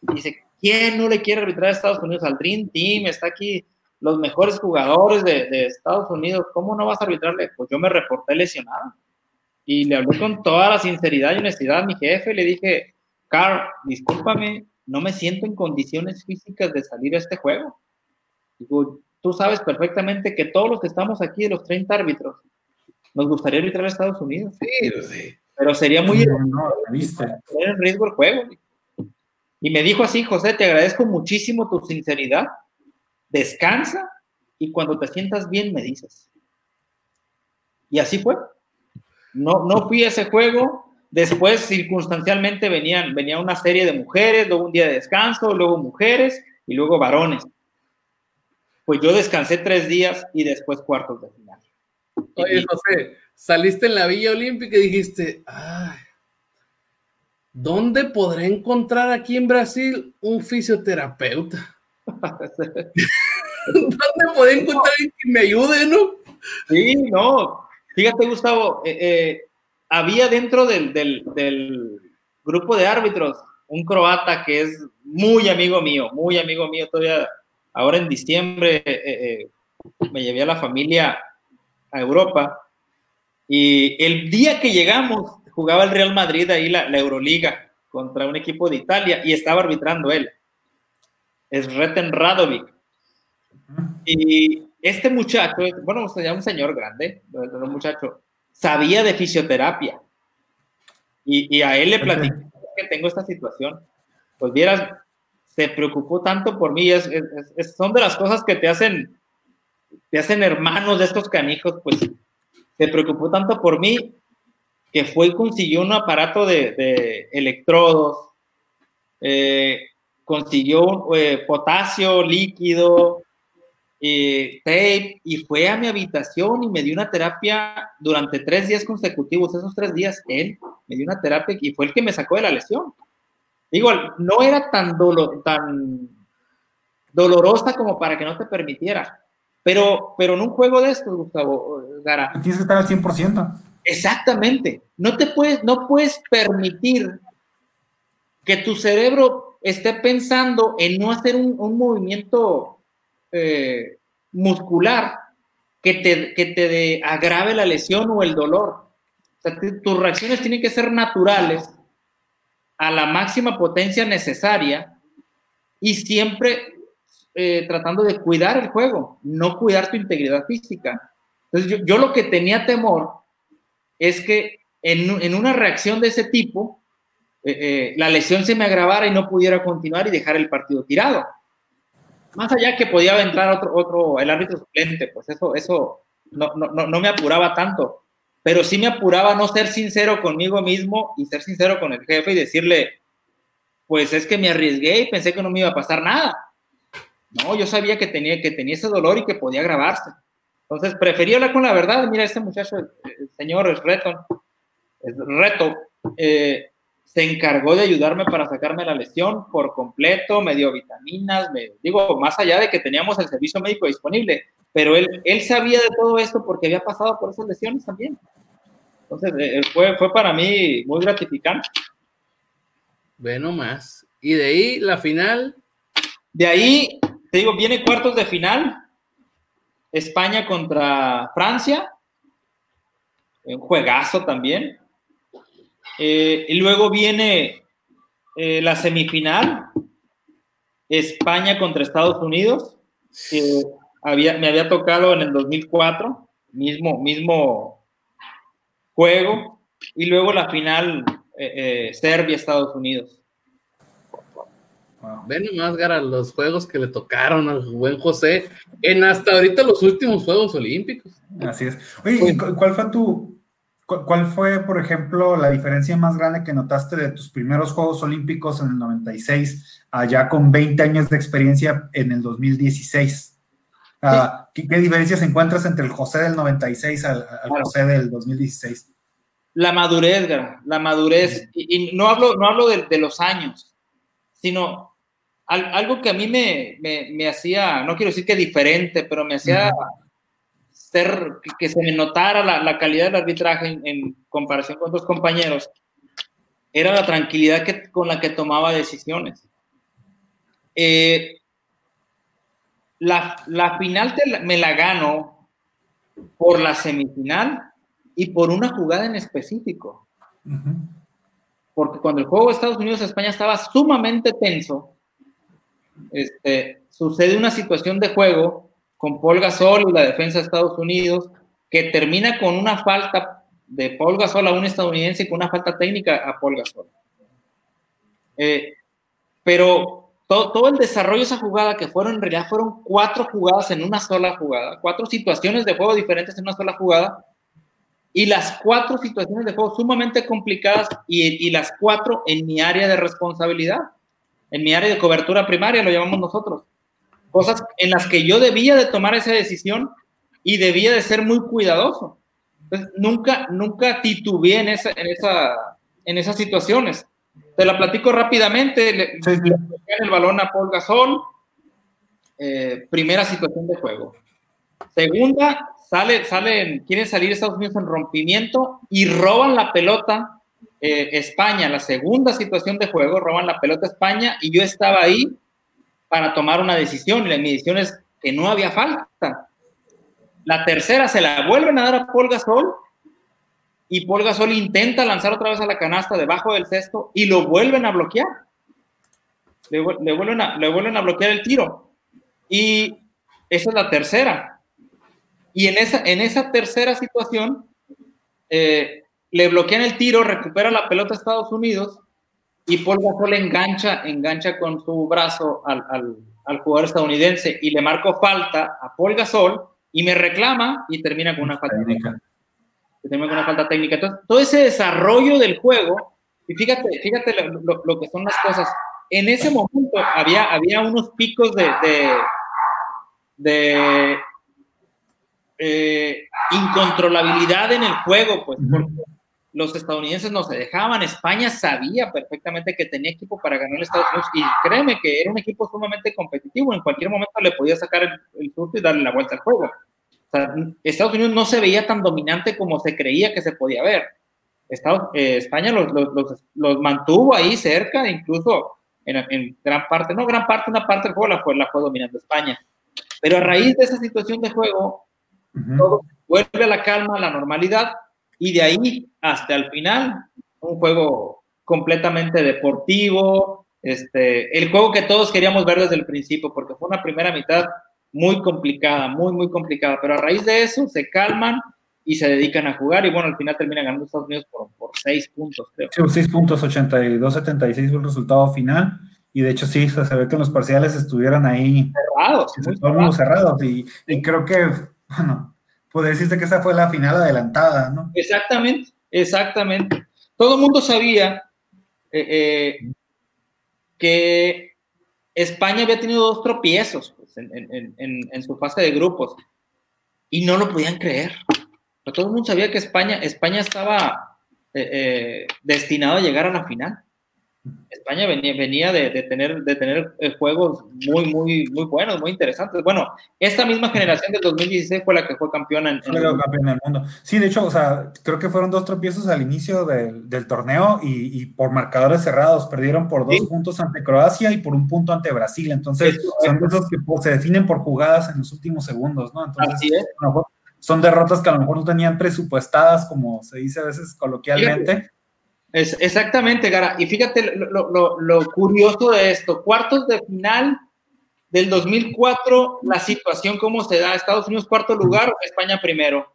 Dice, ¿quién no le quiere arbitrar a Estados Unidos? Al Dream Team, está aquí los mejores jugadores de, de Estados Unidos, ¿cómo no vas a arbitrarle? Pues yo me reporté lesionado. Y le hablé con toda la sinceridad y honestidad a mi jefe, le dije, Carl, discúlpame, no me siento en condiciones físicas de salir a este juego. Digo, tú sabes perfectamente que todos los que estamos aquí, los 30 árbitros, nos gustaría arbitrar a Estados Unidos. Sí, sí. Pero sería muy no, en riesgo el juego. Y me dijo así, José, te agradezco muchísimo tu sinceridad. Descansa y cuando te sientas bien me dices. Y así fue. No, no fui a ese juego. Después, circunstancialmente, venían, venía una serie de mujeres, luego un día de descanso, luego mujeres y luego varones. Pues yo descansé tres días y después cuartos de final. Oye, José, saliste en la Villa Olímpica y dijiste, ay, ¿dónde podré encontrar aquí en Brasil un fisioterapeuta? ¿Dónde podré encontrar alguien que me ayude, no? Sí, no. Fíjate, Gustavo, eh, eh, había dentro del, del, grupo de árbitros un croata que es muy amigo mío, muy amigo mío todavía. Ahora en diciembre eh, me llevé a la familia Europa. Y el día que llegamos, jugaba el Real Madrid ahí la, Euroliga contra un equipo de Italia y estaba arbitrando él. Es Reten Radovic. Y este muchacho, bueno, un señor grande, un muchacho, sabía de fisioterapia. Y, a él le platicé que tengo esta situación. Pues vieras, se preocupó tanto por mí. es, son de las cosas que te hacen te hacen hermanos de estos canijos, pues se preocupó tanto por mí que fue y consiguió un aparato de, electrodos, eh, consiguió eh, potasio líquido, eh, tape, y fue a mi habitación y me dio una terapia durante tres días consecutivos. Esos tres días, él me dio una terapia y fue el que me sacó de la lesión. Igual, no era tan, tan dolorosa como para que no te permitiera, pero, pero en un juego de estos, Gustavo Gara. Tienes que estar al 100%. Exactamente. No te puedes, no puedes permitir que tu cerebro esté pensando en no hacer un, movimiento eh, muscular que te, que te agrave la lesión o el dolor. Tus reacciones tienen que ser naturales a la máxima potencia necesaria y siempre eh, tratando de cuidar el juego, no cuidar tu integridad física. Entonces yo, lo que tenía temor es que en, una reacción de ese tipo, eh, la lesión se me agravara y no pudiera continuar y dejar el partido tirado. Más allá que podía entrar otro, otro el árbitro suplente, pues eso, eso no, no, no me apuraba tanto, pero sí me apuraba no ser sincero conmigo mismo y ser sincero con el jefe y decirle, pues es que me arriesgué y pensé que no me iba a pasar nada. No, yo sabía que tenía, que tenía ese dolor y que podía agravarse. Entonces preferí hablar con la verdad. Mira, este muchacho, el, señor es reto, es reto, eh, se encargó de ayudarme para sacarme la lesión por completo, me dio vitaminas, me, digo, más allá de que teníamos el servicio médico disponible, pero él, él sabía de todo esto porque había pasado por esas lesiones también. Entonces, eh, fue, fue para mí muy gratificante. Bueno, más. Y de ahí la final. De ahí, te digo, viene cuartos de final. España contra Francia. Un juegazo también. Eh, y luego viene eh, la semifinal. España contra Estados Unidos. había, me había tocado en el 2004. Mismo, mismo juego. Y luego la final eh, Serbia-Estados Unidos. Ven nomás, Gara, los juegos que le tocaron al buen José en hasta ahorita los últimos Juegos Olímpicos. Así es. Oye, ¿cuál fue tu, cuál fue, por ejemplo, la diferencia más grande que notaste de tus primeros Juegos Olímpicos en el 96, allá con 20 años de experiencia en el 2016? Ah, ¿qué, diferencias encuentras entre el José del 96 al, José del 2016? La madurez, la madurez. Y, no hablo, no hablo de los años, sino algo que a mí me, hacía, no quiero decir que diferente, pero me hacía ser, que, se me notara la, calidad del arbitraje en, comparación con otros compañeros, era la tranquilidad que, con la que tomaba decisiones. Eh, la, final me la gano por la semifinal y por una jugada en específico porque cuando el juego de Estados Unidos-España estaba sumamente tenso, este, sucede una situación de juego con Paul Gasol y la defensa de Estados Unidos que termina con una falta de Paul Gasol a un estadounidense y con una falta técnica a Paul Gasol. Eh, pero todo, el desarrollo de esa jugada, que fueron en realidad fueron cuatro jugadas en una sola jugada, cuatro situaciones de juego diferentes en una sola jugada, y las cuatro situaciones de juego sumamente complicadas y, las cuatro en mi área de responsabilidad, en mi área de cobertura primaria, lo llamamos nosotros. Cosas en las que yo debía de tomar esa decisión y debía de ser muy cuidadoso. Entonces, nunca, nunca titubeé en, esa, en, esa, en esas situaciones. Te la platico rápidamente. Le, el balón a Paul Gasol. Eh, primera situación de juego. Segunda, sale, salen, quieren salir Estados Unidos en rompimiento y roban la pelota eh, España, la segunda situación de juego, roban la pelota España y yo estaba ahí para tomar una decisión y la mi decisión es que no había falta. La tercera se la vuelven a dar a Paul Gasol y Paul Gasol intenta lanzar otra vez a la canasta debajo del cesto y lo vuelven a bloquear. Le, vuelven, a, le vuelven a bloquear el tiro. Y esa es la tercera. Y en esa, en esa tercera situación, eh, le bloquean el tiro, recupera la pelota a Estados Unidos y Paul Gasol engancha, engancha con su brazo al, al, jugador estadounidense y le marco falta a Paul Gasol y me reclama y termina con una falta técnica. Termina con una falta técnica. Entonces, todo ese desarrollo del juego, y fíjate, fíjate lo, lo, que son las cosas. En ese momento había, había unos picos de, de, de eh, incontrolabilidad en el juego, pues porque los estadounidenses no se dejaban, España sabía perfectamente que tenía equipo para ganar el Estados Unidos y créeme que era un equipo sumamente competitivo, en cualquier momento le podía sacar el, el y darle la vuelta al juego. Estados Unidos no se veía tan dominante como se creía que se podía ver. Estados, eh, España los, los, los, mantuvo ahí cerca, incluso en, en, gran parte, no gran parte, una parte del juego la fue, la fue dominando España. Pero a raíz de esa situación de juego, todo vuelve a la calma, a la normalidad, y de ahí hasta el final, un juego completamente deportivo, este, el juego que todos queríamos ver desde el principio, porque fue una primera mitad muy complicada, muy, muy complicada, pero a raíz de eso se calman y se dedican a jugar y bueno, al final terminan ganando Estados Unidos por, por seis puntos, creo. Sí, seis puntos, 82-76 fue el resultado final. Y de hecho sí, se ve que los parciales estuvieron ahí cerrados, muy cerrados. Y, y creo que bueno, puede decirse que esa fue la final adelantada, ¿no? Exactamente, exactamente. Todo el mundo sabía eh, eh, que España había tenido dos tropiezos pues, en, su fase de grupos y no lo podían creer. Pero todo el mundo sabía que España, España estaba eh, destinado a llegar a la final. España venía, venía de, tener, de tener eh, juegos muy, muy, muy buenos, muy interesantes. Bueno, esta misma generación del 2016 fue la que fue campeona en, el mundo. Sí, de hecho, o sea, creo que fueron dos tropiezos al inicio del, torneo y, por marcadores cerrados. Perdieron por dos puntos ante Croacia y por un punto ante Brasil. Entonces, son esos que pues, se definen por jugadas en los últimos segundos, ¿no? Entonces, son derrotas que a lo mejor no tenían presupuestadas, como se dice a veces coloquialmente. Exactamente, Gara. Y fíjate lo, curioso de esto. Cuartos de final del 2004, la situación cómo se da. Estados Unidos cuarto lugar, España primero.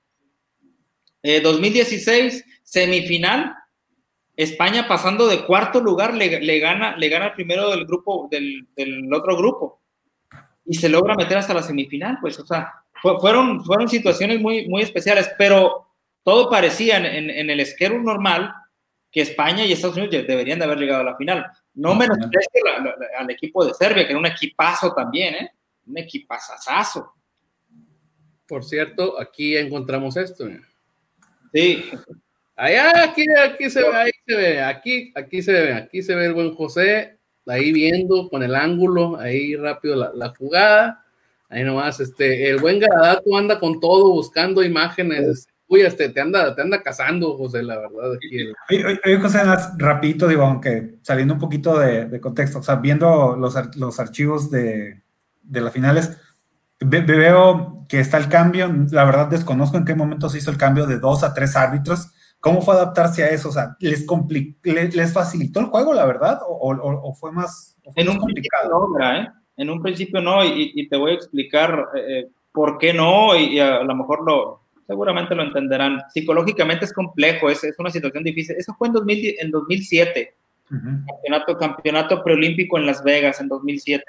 2016, eh, semifinal. España pasando de cuarto lugar le, gana, le gana primero del grupo, del, otro grupo. Y se logra meter hasta la semifinal. Pues, o sea, fueron, fueron situaciones muy, muy especiales, pero todo parecía en, en el esquero normal que España y Estados Unidos deberían de haber llegado a la final. No menos al equipo de Serbia, que era un equipazo también, ¿eh? Un equipazazazo. Por cierto, aquí encontramos esto. Sí. Allá, aquí, aquí se ve, ahí se ve, aquí, aquí se ve, aquí se ve el buen José, ahí viendo con el ángulo, ahí rápido la, la jugada. Ahí nomás, este, el buen Garadato anda con todo buscando imágenes uy, este, te anda, te anda cazando, José, la verdad. Oye, José, rapidito, digo, aunque saliendo un poquito de, contexto, o sea, viendo los, los archivos de, de las finales, veo que está el cambio, la verdad desconozco en qué momento se hizo el cambio de dos a tres árbitros, ¿cómo fue adaptarse a eso? O sea, ¿les, les, facilitó el juego, la verdad, o, fue más, en un complicado? No, ¿eh? En un principio no, y, te voy a explicar eh, eh, por qué no, y a lo mejor lo, seguramente lo entenderán. Psicológicamente es complejo, es, es una situación difícil. Eso fue en, 2000, en 2007, campeonato, campeonato preolímpico en Las Vegas en 2007.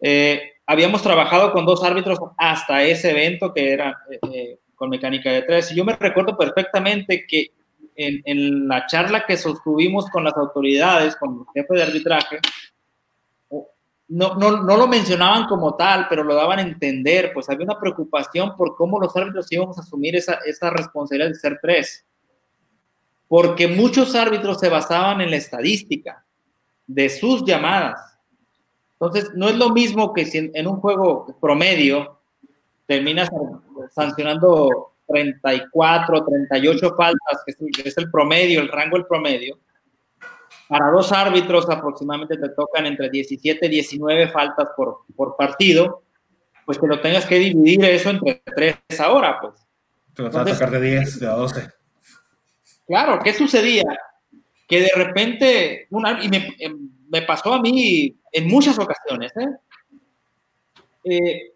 Eh, habíamos trabajado con dos árbitros hasta ese evento que era eh, eh, con mecánica de tres. Y yo me recuerdo perfectamente que en, en, la charla que sostuvimos con las autoridades, con el jefe de arbitraje, no, no, no, lo mencionaban como tal, pero lo daban a entender, pues había una preocupación por cómo los árbitros íbamos a asumir esa, esa responsabilidad de ser tres. Porque muchos árbitros se basaban en la estadística de sus llamadas. Entonces, no es lo mismo que si en, un juego promedio terminas sancionando 34, 38 faltas, que es el promedio, el rango el promedio, para dos árbitros aproximadamente te tocan entre 17 y 19 faltas por, por partido, pues que lo tengas que dividir eso entre tres ahora, pues. Te vas a tocar de 10, de 12. Claro, ¿qué sucedía? Que de repente, una, y me, em, me, pasó a mí en muchas ocasiones, ¿eh? Eh,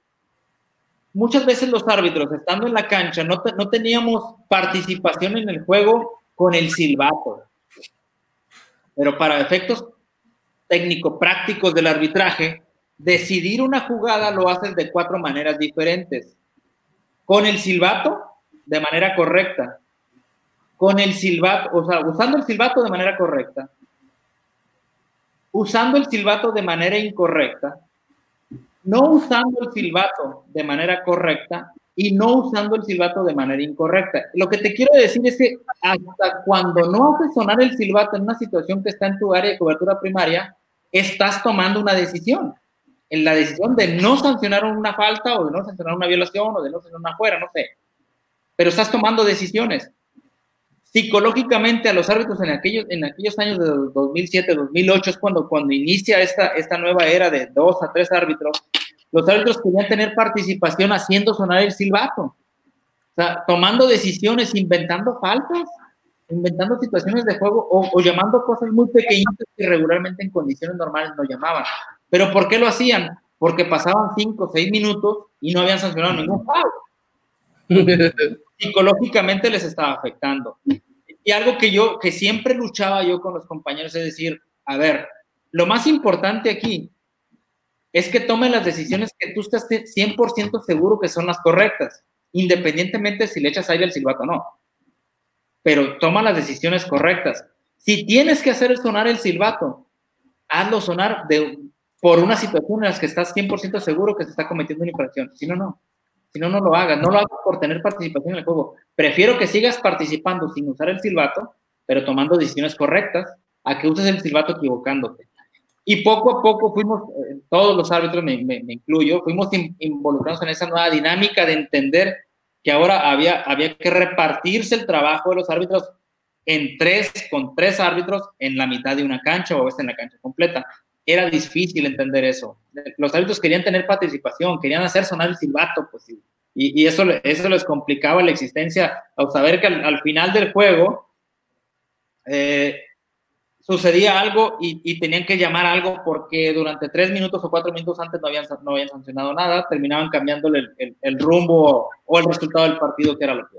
muchas veces los árbitros, estando en la cancha, no, no teníamos participación en el juego con el silbato. Pero para efectos técnico-prácticos del arbitraje, decidir una jugada lo haces de cuatro maneras diferentes. Con el silbato, de manera correcta. Con el silbato, o sea, usando el silbato de manera correcta. Usando el silbato de manera incorrecta. No usando el silbato de manera correcta y no usando el silbato de manera incorrecta. Lo que te quiero decir es que hasta cuando no haces sonar el silbato en una situación que está en tu área de cobertura primaria, estás tomando una decisión. En la decisión de no sancionar una falta o de no sancionar una violación o de no sancionar una fuera, no sé. Pero estás tomando decisiones. Psicológicamente a los árbitros en aquellos, en aquellos años de 2007, 2008 es cuando, cuando inicia esta, esta nueva era de dos a tres árbitros los árbitros querían tener participación haciendo sonar el silbato. O sea, tomando decisiones, inventando faltas, inventando situaciones de juego o, llamando cosas muy pequeñitas que regularmente en condiciones normales no llamaban. ¿Pero por qué lo hacían? Porque pasaban cinco o seis minutos y no habían sancionado ningún foul. Psicológicamente les estaba afectando. Y algo que yo, que siempre luchaba yo con los compañeros es decir, a ver, lo más importante aquí es que tome las decisiones que tú estás 100% seguro que son las correctas, independientemente si le echas aire al silbato o no. Pero toma las decisiones correctas. Si tienes que hacer sonar el silbato, hazlo sonar por una situación en la que estás 100% seguro que se está cometiendo una infracción. Si no, no. Si no, no lo hagas. No lo hagas por tener participación en el juego. Prefiero que sigas participando sin usar el silbato pero tomando decisiones correctas, a que uses el silbato equivocándote. Y poco a poco fuimos, eh, todos los árbitros, me, me, incluyo, fuimos involucrados en esa nueva dinámica de entender que ahora había, había que repartirse el trabajo de los árbitros en tres, con tres árbitros en la mitad de una cancha o a veces en la cancha completa. Era difícil entender eso. Los árbitros querían tener participación, querían hacer sonar el silbato, pues, y, y eso, eso les complicaba la existencia al saber que al, final del juego eh, sucedía algo y, tenían que llamar algo porque durante tres minutos o cuatro minutos antes no habían, no habían sancionado nada, terminaban cambiándole el, el, rumbo o el resultado del partido que era lo que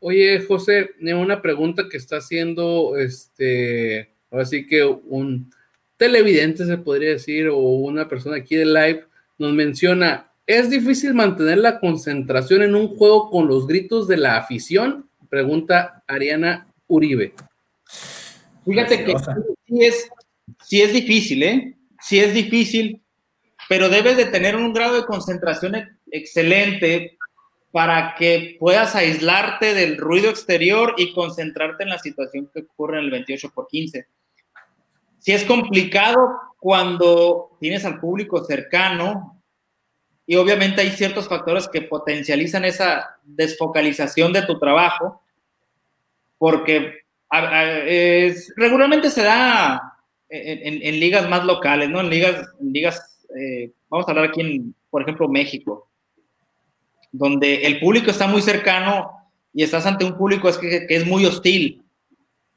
Oye, José, una pregunta que está haciendo este, así que un televidente se podría decir, o una persona aquí de live, nos menciona, ¿es difícil mantener la concentración en un juego con los gritos de la afición? Pregunta Ariana Uribe. Fíjate que sí es, sí es difícil, ¿eh? Sí es difícil, pero debes de tener un grado de concentración excelente para que puedas aislarte del ruido exterior y concentrarte en la situación que ocurre en el 28 por 15. Si es complicado cuando tienes al público cercano y obviamente hay ciertos factores que potencializan esa desfocalización de tu trabajo, porque regularmente se da en, ligas más locales, ¿no? En ligas, ligas eh, vamos a hablar aquí en, por ejemplo, México donde el público está muy cercano y estás ante un público que, es muy hostil,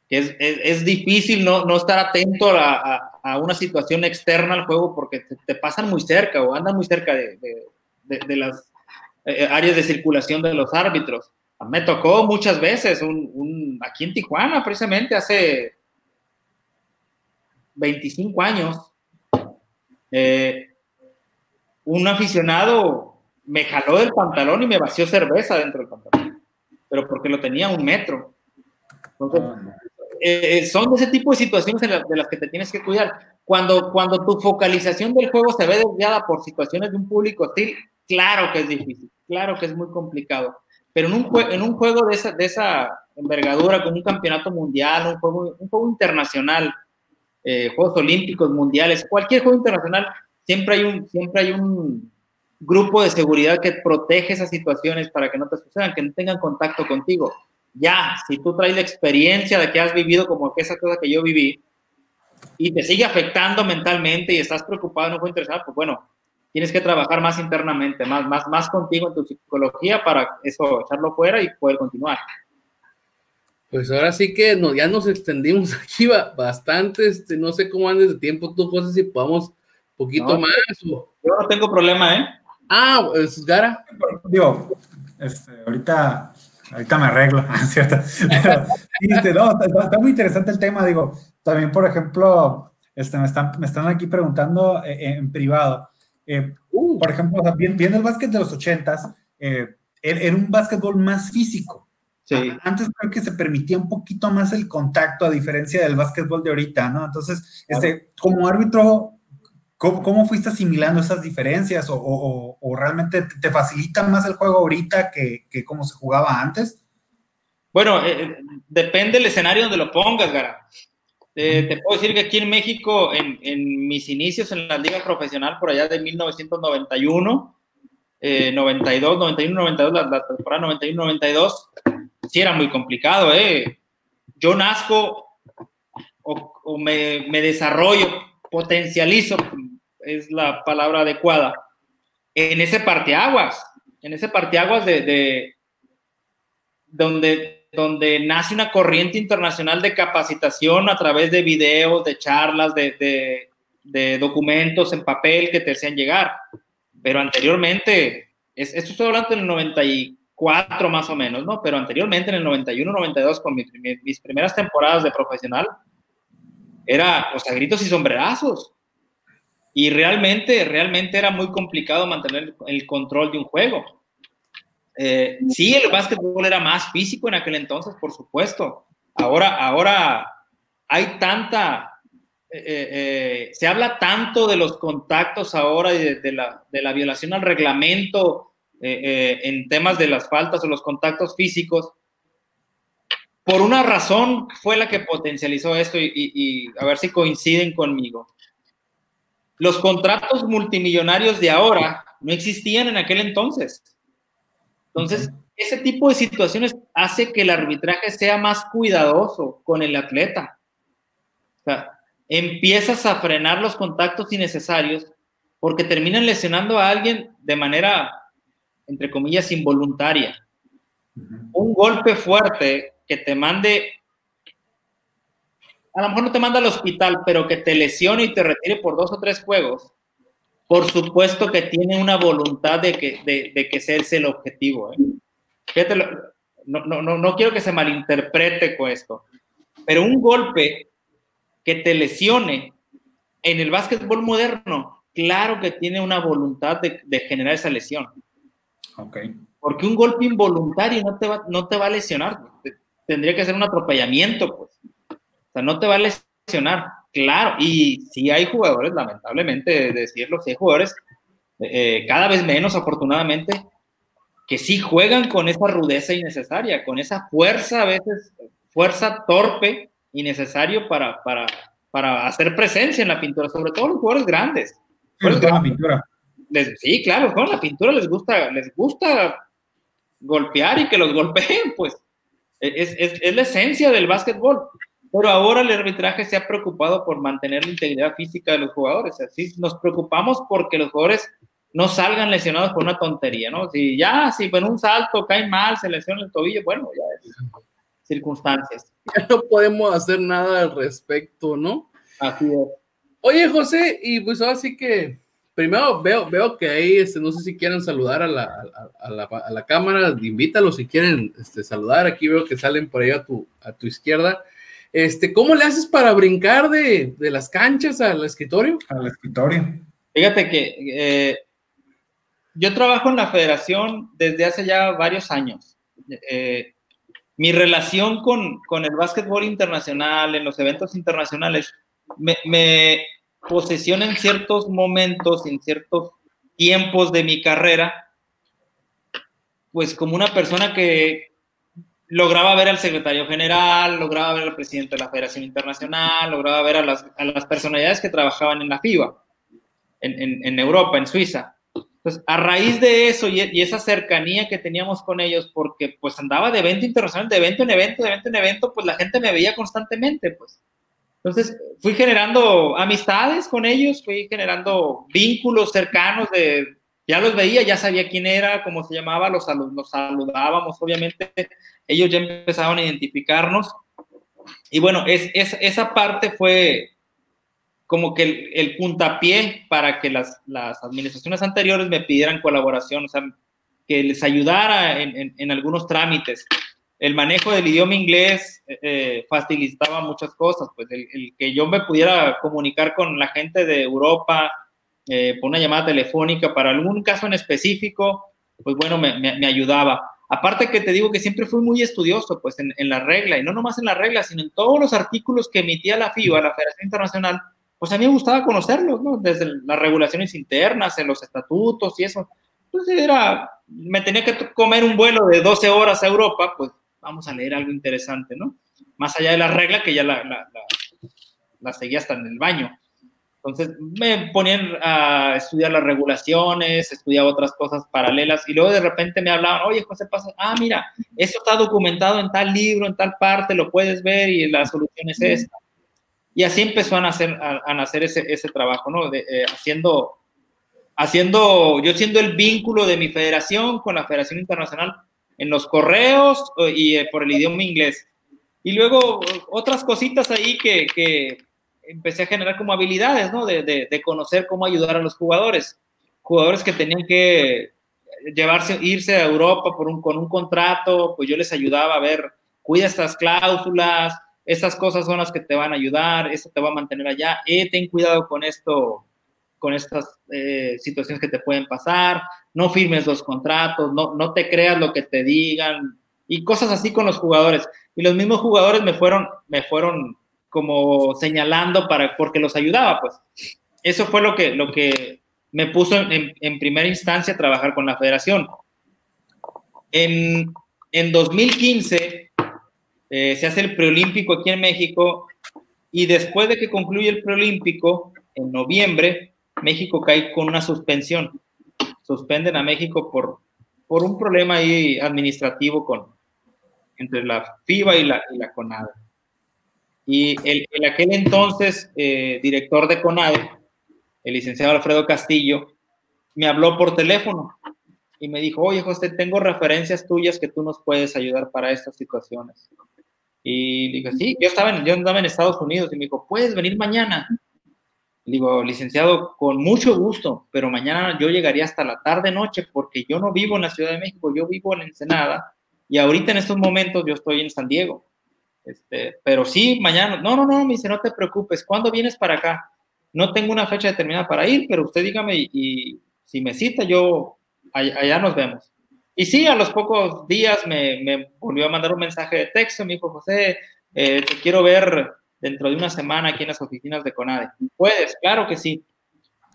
que es, difícil no, no, estar atento a, una situación externa al juego porque te, pasan muy cerca o andan muy cerca de, las eh, áreas de circulación de los árbitros. Me tocó muchas veces, un, un, aquí en Tijuana, precisamente hace 25 años, eh, un aficionado me jaló del pantalón y me vació cerveza dentro del pantalón, pero porque lo tenía un metro. Entonces, ah, eh, eh, son de ese tipo de situaciones de las que te tienes que cuidar. Cuando, cuando tu focalización del juego se ve desviada por situaciones de un público hostil, claro que es difícil, claro que es muy complicado. Pero en un, en un juego de esa, de esa envergadura, como un campeonato mundial, un juego, un juego internacional, eh, Juegos Olímpicos, Mundiales, cualquier juego internacional, siempre hay un, siempre hay un, grupo de seguridad que protege esas situaciones para que no te sucedan, que no tengan contacto contigo. Ya, si tú traes la experiencia de que has vivido como que esa cosa que yo viví y te sigue afectando mentalmente y estás preocupado, no fue interesado, pues bueno, tienes que trabajar más internamente, más, más, más contigo en tu psicología para eso, echarlo fuera y poder continuar. Pues ahora sí que no, ya nos extendimos aquí bastante, este, no sé cómo andes de tiempo tú, José, si podamos poquito más. Yo no tengo problema, ¿eh? Ah, es Gara. Digo, este, ahorita, ahorita me arreglo, ¿cierto? Este, no, está, muy interesante el tema, digo, también, por ejemplo, este, me, están, me están aquí preguntando eh, eh, en privado, eh, uh. por ejemplo, viendo, el básquet de los ochentas, eh, era un básquetbol más físico. Sí. Antes creo que se permitía un poquito más el contacto, a diferencia del básquetbol de ahorita, ¿no? Entonces, este, como árbitro, ¿Cómo, fuiste asimilando esas diferencias o, realmente te facilita más el juego ahorita que, que cómo se jugaba antes? Bueno, eh, depende del escenario donde lo pongas, Gara. Eh, te puedo decir que aquí en México, en, mis inicios en la liga profesional, por allá de 1991, 92, 91, 92, la, temporada 91, 92, sí era muy complicado, ¿eh? Yo nazco o, me, desarrollo, potencializo es la palabra adecuada, en ese parteaguas, en ese parteaguas de donde, donde nace una corriente internacional de capacitación a través de videos, de charlas, de, de, documentos en papel que te hacían llegar. Pero anteriormente, esto estoy hablando del 94 más o menos, ¿no? Pero anteriormente, en el 91, 92, con mis, mis primeras temporadas de profesional, era, o sea, gritos y sombrerazos. Y realmente, realmente era muy complicado mantener el control de un juego. Eh, sí, el básquetbol era más físico en aquel entonces, por supuesto. Ahora, ahora hay tanta, eh, eh, se habla tanto de los contactos ahora y de, la, de la, violación al reglamento en temas de las faltas o los contactos físicos, por una razón fue la que potencializó esto y, a ver si coinciden conmigo. Los contratos multimillonarios de ahora no existían en aquel entonces. Entonces, ese tipo de situaciones hace que el arbitraje sea más cuidadoso con el atleta. O sea, empiezas a frenar los contactos innecesarios porque terminan lesionando a alguien de manera, entre comillas, involuntaria. Un golpe fuerte que te mande, a lo mejor no te manda al hospital, pero que te lesione y te retire por dos o tres juegos, por supuesto que tiene una voluntad de que, de, que ese es el objetivo. ¿eh? Fíjate, no, no, no, no quiero que se malinterprete con esto, pero un golpe que te lesione en el básquetbol moderno, claro que tiene una voluntad de, de generar esa lesión. Okay. Porque un golpe involuntario no te va, no te va a lesionar tendría que ser un atropellamiento, pues. O sea, no te va a lesionar. Claro, y si hay jugadores, lamentablemente decirlo, hay jugadores, eh, cada vez menos afortunadamente, que sí juegan con esa rudeza innecesaria, con esa fuerza, a veces, fuerza torpe, innecesario para, para, para hacer presencia en la pintura, sobre todo los jugadores grandes. la pintura. sí, claro, con la pintura les gusta, les gusta golpear y que los golpeen, pues. Es, es, la esencia del básquetbol. Pero ahora el arbitraje se ha preocupado por mantener la integridad física de los jugadores. Así nos preocupamos porque los jugadores no salgan lesionados por una tontería, ¿no? Si ya, si en un salto cae mal, se lesiona el tobillo, bueno, ya es circunstancias. Ya no podemos hacer nada al respecto, ¿no? Así es. Oye, José, y pues ahora sí que primero veo, veo que ahí, este, no sé si quieren saludar a la, a, la, a la, cámara, invítalos si quieren este, saludar. Aquí veo que salen por ahí a tu, a tu izquierda. Este, ¿Cómo le haces para brincar de, de las canchas al escritorio? Al escritorio. Fíjate que eh, yo trabajo en la federación desde hace ya varios años. Eh, mi relación con, con, el básquetbol internacional, en los eventos internacionales, me, me, posesión en ciertos momentos, en ciertos tiempos de mi carrera, pues como una persona que lograba ver al secretario general, lograba ver al presidente de la Federación Internacional, lograba ver a las, a las personalidades que trabajaban en la FIBA, en, en, en, Europa, en Suiza. Entonces, a raíz de eso y, y, esa cercanía que teníamos con ellos, porque pues andaba de evento internacional, de evento en evento, de evento en evento, pues la gente me veía constantemente, pues. Entonces, fui generando amistades con ellos, fui generando vínculos cercanos de, ya los veía, ya sabía quién era, cómo se llamaba, los, los saludábamos, obviamente, ellos ya empezaban a identificarnos. Y bueno, es, es esa parte fue como que el, puntapié para que las, administraciones anteriores me pidieran colaboración, o sea, que les ayudara en, algunos trámites el manejo del idioma inglés eh, eh, facilitaba muchas cosas, pues el, que yo me pudiera comunicar con la gente de Europa eh, por una llamada telefónica para algún caso en específico, pues bueno, me, ayudaba. Aparte que te digo que siempre fui muy estudioso, pues en, la regla, y no nomás en la regla, sino en todos los artículos que emitía la FIBA, la Federación Internacional, pues a mí me gustaba conocerlos, ¿no? Desde las regulaciones internas, en los estatutos y eso. Entonces era, me tenía que comer un vuelo de 12 horas a Europa, pues vamos a leer algo interesante, ¿no? Más allá de la regla que ya la, la, la, seguía hasta en el baño. Entonces me ponían a estudiar las regulaciones, estudiaba otras cosas paralelas y luego de repente me hablaban, oye, José pasa, ah, mira, esto está documentado en tal libro, en tal parte, lo puedes ver y la solución es esta. Y así empezó a nacer, a, nacer ese, ese, trabajo, ¿no? De, eh, haciendo, haciendo, yo siendo el vínculo de mi federación con la Federación Internacional en los correos y eh, por el idioma inglés. Y luego otras cositas ahí que, que empecé a generar como habilidades, ¿no? De, de, conocer cómo ayudar a los jugadores. Jugadores que tenían que llevarse, irse a Europa por un, con un contrato, pues yo les ayudaba a ver, cuida estas cláusulas, estas cosas son las que te van a ayudar, esto te va a mantener allá, eh, ten cuidado con esto, con estas eh, situaciones que te pueden pasar, no firmes los contratos, no, no te creas lo que te digan y cosas así con los jugadores. Y los mismos jugadores me fueron, me fueron como señalando para, porque los ayudaba, pues. Eso fue lo que, lo que me puso en, en primera instancia a trabajar con la federación. En, en 2015 eh, se hace el preolímpico aquí en México y después de que concluye el preolímpico, en noviembre, México cae con una suspensión. Suspenden a México por, por un problema ahí administrativo con, entre la FIBA y la, y la CONADE. Y el, en aquel entonces, eh, director de CONADE, el licenciado Alfredo Castillo, me habló por teléfono y me dijo, oye José, tengo referencias tuyas que tú nos puedes ayudar para estas situaciones. Y digo, sí, yo estaba, en, yo andaba en Estados Unidos y me dijo, puedes venir mañana. digo, licenciado, con mucho gusto, pero mañana yo llegaría hasta la tarde noche porque yo no vivo en la Ciudad de México, yo vivo en Ensenada y ahorita en estos momentos yo estoy en San Diego. Este, pero sí, mañana, no, no, no, me dice, no te preocupes, ¿cuándo vienes para acá? No tengo una fecha determinada para ir, pero usted dígame y, si me cita, yo allá, nos vemos. Y sí, a los pocos días me, me, volvió a mandar un mensaje de texto, me dijo, José, eh, te quiero ver dentro de una semana aquí en las oficinas de CONADE. ¿Puedes? Claro que sí.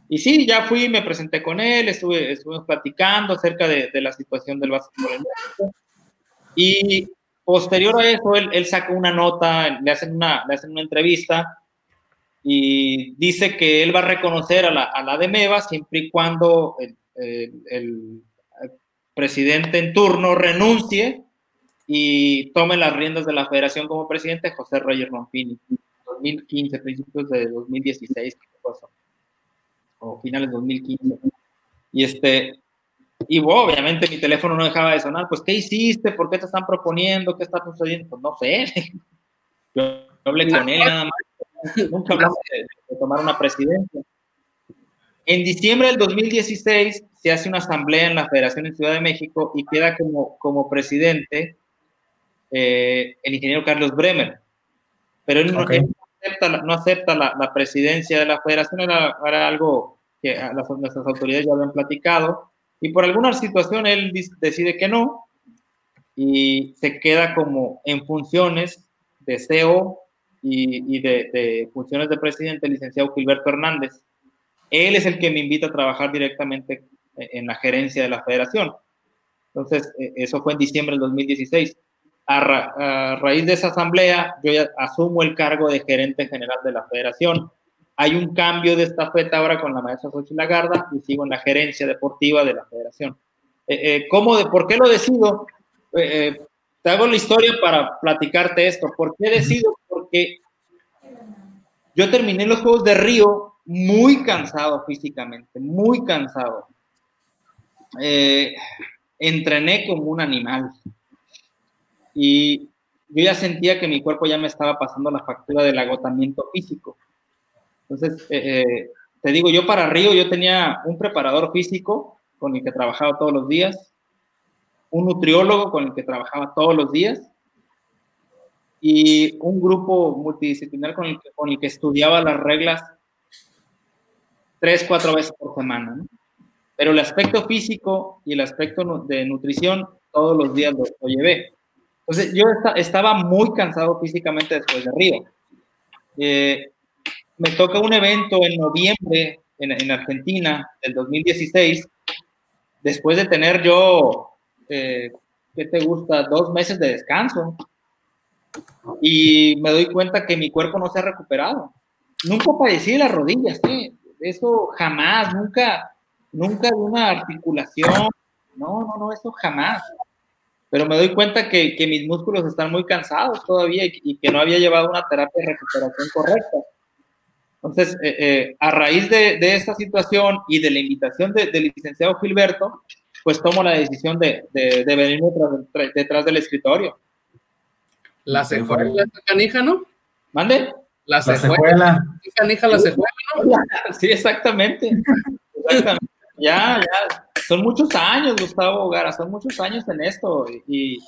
Y sí, ya fui, me presenté con él, estuve, estuvimos platicando acerca de, de la situación del básquetbol en México. Y posterior a eso, él, él sacó una nota, le hacen una, le hacen una entrevista y dice que él va a reconocer a la, a la de MEVA siempre y cuando el, el, presidente en turno renuncie y tome las riendas de la federación como presidente José Roger Ronfini, 2015, principios de 2016, o finales de 2015. Y este, y obviamente mi teléfono no dejaba de sonar, pues ¿qué hiciste? ¿Por qué te están proponiendo? ¿Qué está sucediendo? Pues no sé. Yo hablé con él nada más. Nunca hablamos de tomar una presidencia. En diciembre del 2016 se hace una asamblea en la Federación en Ciudad de México y queda como, como presidente eh, el ingeniero Carlos Bremer. Pero él no, acepta, la, presidencia de la federación, era, algo que las, nuestras autoridades ya habían platicado, y por alguna situación él decide que no, y se queda como en funciones de CEO y, de, de, funciones de presidente el licenciado Gilberto Hernández. Él es el que me invita a trabajar directamente en la gerencia de la federación. Entonces, e, eso fue en diciembre del 2016. A, raíz de esa asamblea, yo asumo el cargo de gerente general de la federación. Hay un cambio de esta feta ahora con la maestra Xochitl Lagarda y sigo en la gerencia deportiva de la federación. Eh, eh, ¿cómo ¿Por qué lo decido? Eh, te hago la historia para platicarte esto. ¿Por qué decido? Porque yo terminé los Juegos de Río muy cansado físicamente, muy cansado. Eh, entrené como un animal y yo ya sentía que mi cuerpo ya me estaba pasando la factura del agotamiento físico. Entonces, eh, eh, te digo, yo para Río yo tenía un preparador físico con el que trabajaba todos los días, un nutriólogo con el que trabajaba todos los días y un grupo multidisciplinar con el que, con el que estudiaba las reglas tres, cuatro veces por semana. Pero el aspecto físico y el aspecto de nutrición, todos los días lo, llevé. Entonces, yo estaba muy cansado físicamente después de Río. Eh, me toca un evento en noviembre en, en, Argentina del 2016, después de tener yo, eh, ¿qué te gusta? Dos meses de descanso. Y me doy cuenta que mi cuerpo no se ha recuperado. Nunca padecí de las rodillas, ¿sí? eso jamás, nunca, nunca de una articulación, no, no, no, eso jamás. Pero me doy cuenta que, que mis músculos están muy cansados todavía y, que no había llevado una terapia de recuperación correcta. Entonces, eh, eh, a raíz de, de, esta situación y de la invitación del licenciado Gilberto, pues tomo la decisión de, de, de venirme detrás, detrás, del escritorio. La secuela canija, ¿no? ¿Mande? La secuela. Canija la secuela, ¿no? Sí, exactamente. exactamente. Ya, ya. Son muchos años, Gustavo Gara, son muchos años en esto. Y.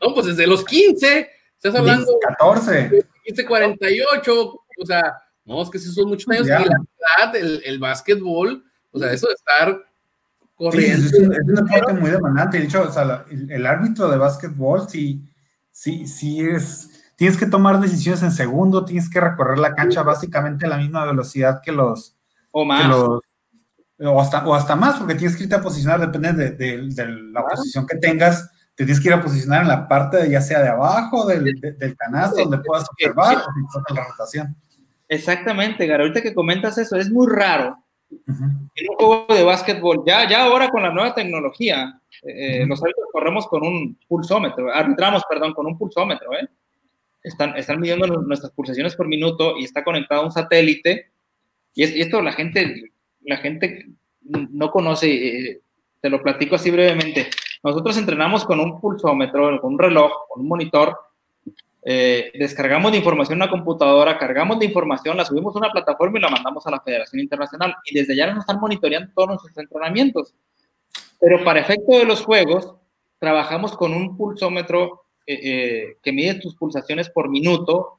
No, pues desde los 15. Estás hablando. 14. 15, 48. O sea, no, es que esos son muchos años. Y la verdad, el, el básquetbol, o sea, eso de estar corriendo. Sí, es, una parte muy demandante. De hecho, o sea, el, el árbitro de básquetbol sí, sí, sí es tienes que tomar decisiones en segundo, tienes que recorrer la cancha básicamente a la misma velocidad que los... O más. o, hasta, o hasta más, porque tienes que irte a posicionar, depende de, de, de la posición que tengas, te tienes que ir a posicionar en la parte ya sea de abajo del, del canasto donde puedas observar o la rotación. Exactamente, Garo. Ahorita que comentas eso, es muy raro en un juego de básquetbol, ya, ya ahora con la nueva tecnología, eh, los árbitros corremos con un pulsómetro, arbitramos, perdón, con un pulsómetro, ¿eh? Están, están midiendo nuestras pulsaciones por minuto y está conectado a un satélite. Y, esto la gente, la gente no conoce, eh, te lo platico así brevemente. Nosotros entrenamos con un pulsómetro, con un reloj, con un monitor, eh, descargamos de información una computadora, cargamos de información, la subimos a una plataforma y la mandamos a la Federación Internacional. Y desde allá nos están monitoreando todos nuestros entrenamientos. Pero para efecto de los juegos, trabajamos con un pulsómetro eh, eh, que mide tus pulsaciones por minuto,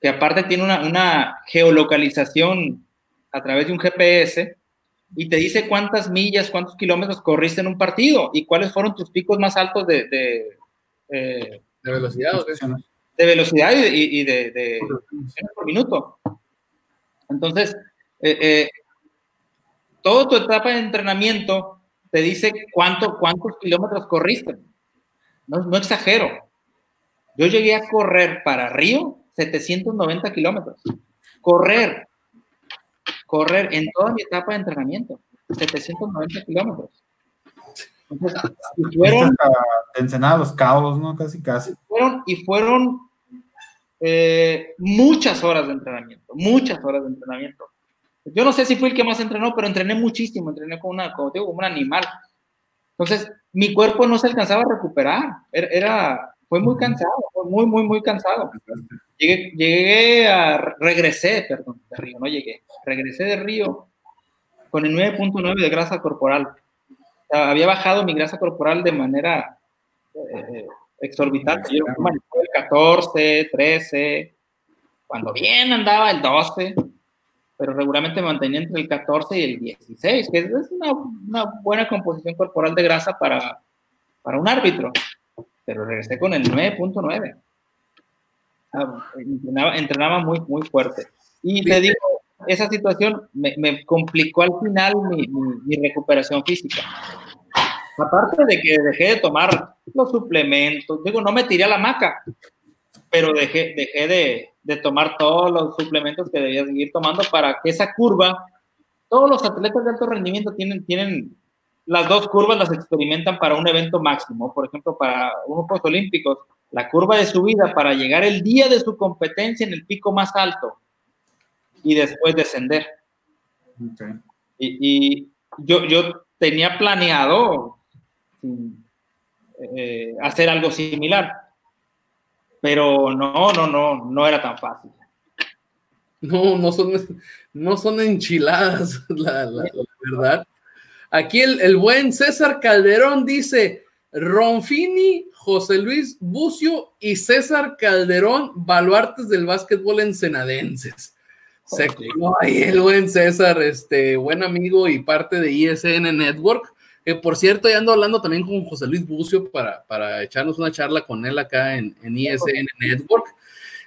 que aparte tiene una, una, geolocalización a través de un GPS y te dice cuántas millas, cuántos kilómetros corriste en un partido y cuáles fueron tus picos más altos de, de, de velocidad de velocidad y, de, de, por minuto. Entonces, eh, eh, toda tu etapa de entrenamiento te dice cuánto, cuántos kilómetros corriste. No, no exagero. Yo llegué a correr para Río 790 kilómetros. Correr. Correr en toda mi etapa de entrenamiento. 790 kilómetros. Entonces, y fueron... Ensenados, cabos, ¿no? Casi, casi. Fueron, y fueron eh, muchas horas de entrenamiento, muchas horas de entrenamiento. Yo no sé si fui el que más entrenó, pero entrené muchísimo, entrené como, una, como, digo, como un animal. Entonces, mi cuerpo no se alcanzaba a recuperar, era, fue muy cansado, fue muy, muy, muy cansado. Llegué, llegué a, regresé, perdón, de Río, no llegué, regresé de Río con el 9.9 de grasa corporal. había bajado mi grasa corporal de manera eh, exorbitante. Yo manejaba el 14, 13, cuando bien andaba el 12, pero regularmente me mantenía entre el 14 y el 16, que es una, una buena composición corporal de grasa para, para un árbitro. Pero regresé con el 9.9. Ah, entrenaba, entrenaba, muy, muy fuerte. Y te digo, esa situación me, me complicó al final mi, mi, mi recuperación física. Aparte de que dejé de tomar los suplementos, digo, no me tiré a la maca, pero dejé, dejé de, de tomar todos los suplementos que debía seguir tomando para que esa curva, todos los atletas de alto rendimiento tienen, tienen las dos curvas las experimentan para un evento máximo. Por ejemplo, para unos Juegos Olímpicos, la curva de subida para llegar el día de su competencia en el pico más alto y después descender. Y, y, yo, yo tenía planeado eh, hacer algo similar. Pero no, no, no, no era tan fácil. No, no son, no son enchiladas, la, verdad. Aquí el, el, buen César Calderón dice, Ronfini, José Luis Bucio y César Calderón, baluartes del básquetbol ensenadenses. Se ahí el buen César, este buen amigo y parte de ISN Network por cierto, ya ando hablando también con José Luis Bucio para, para echarnos una charla con él acá en, en ISN Network.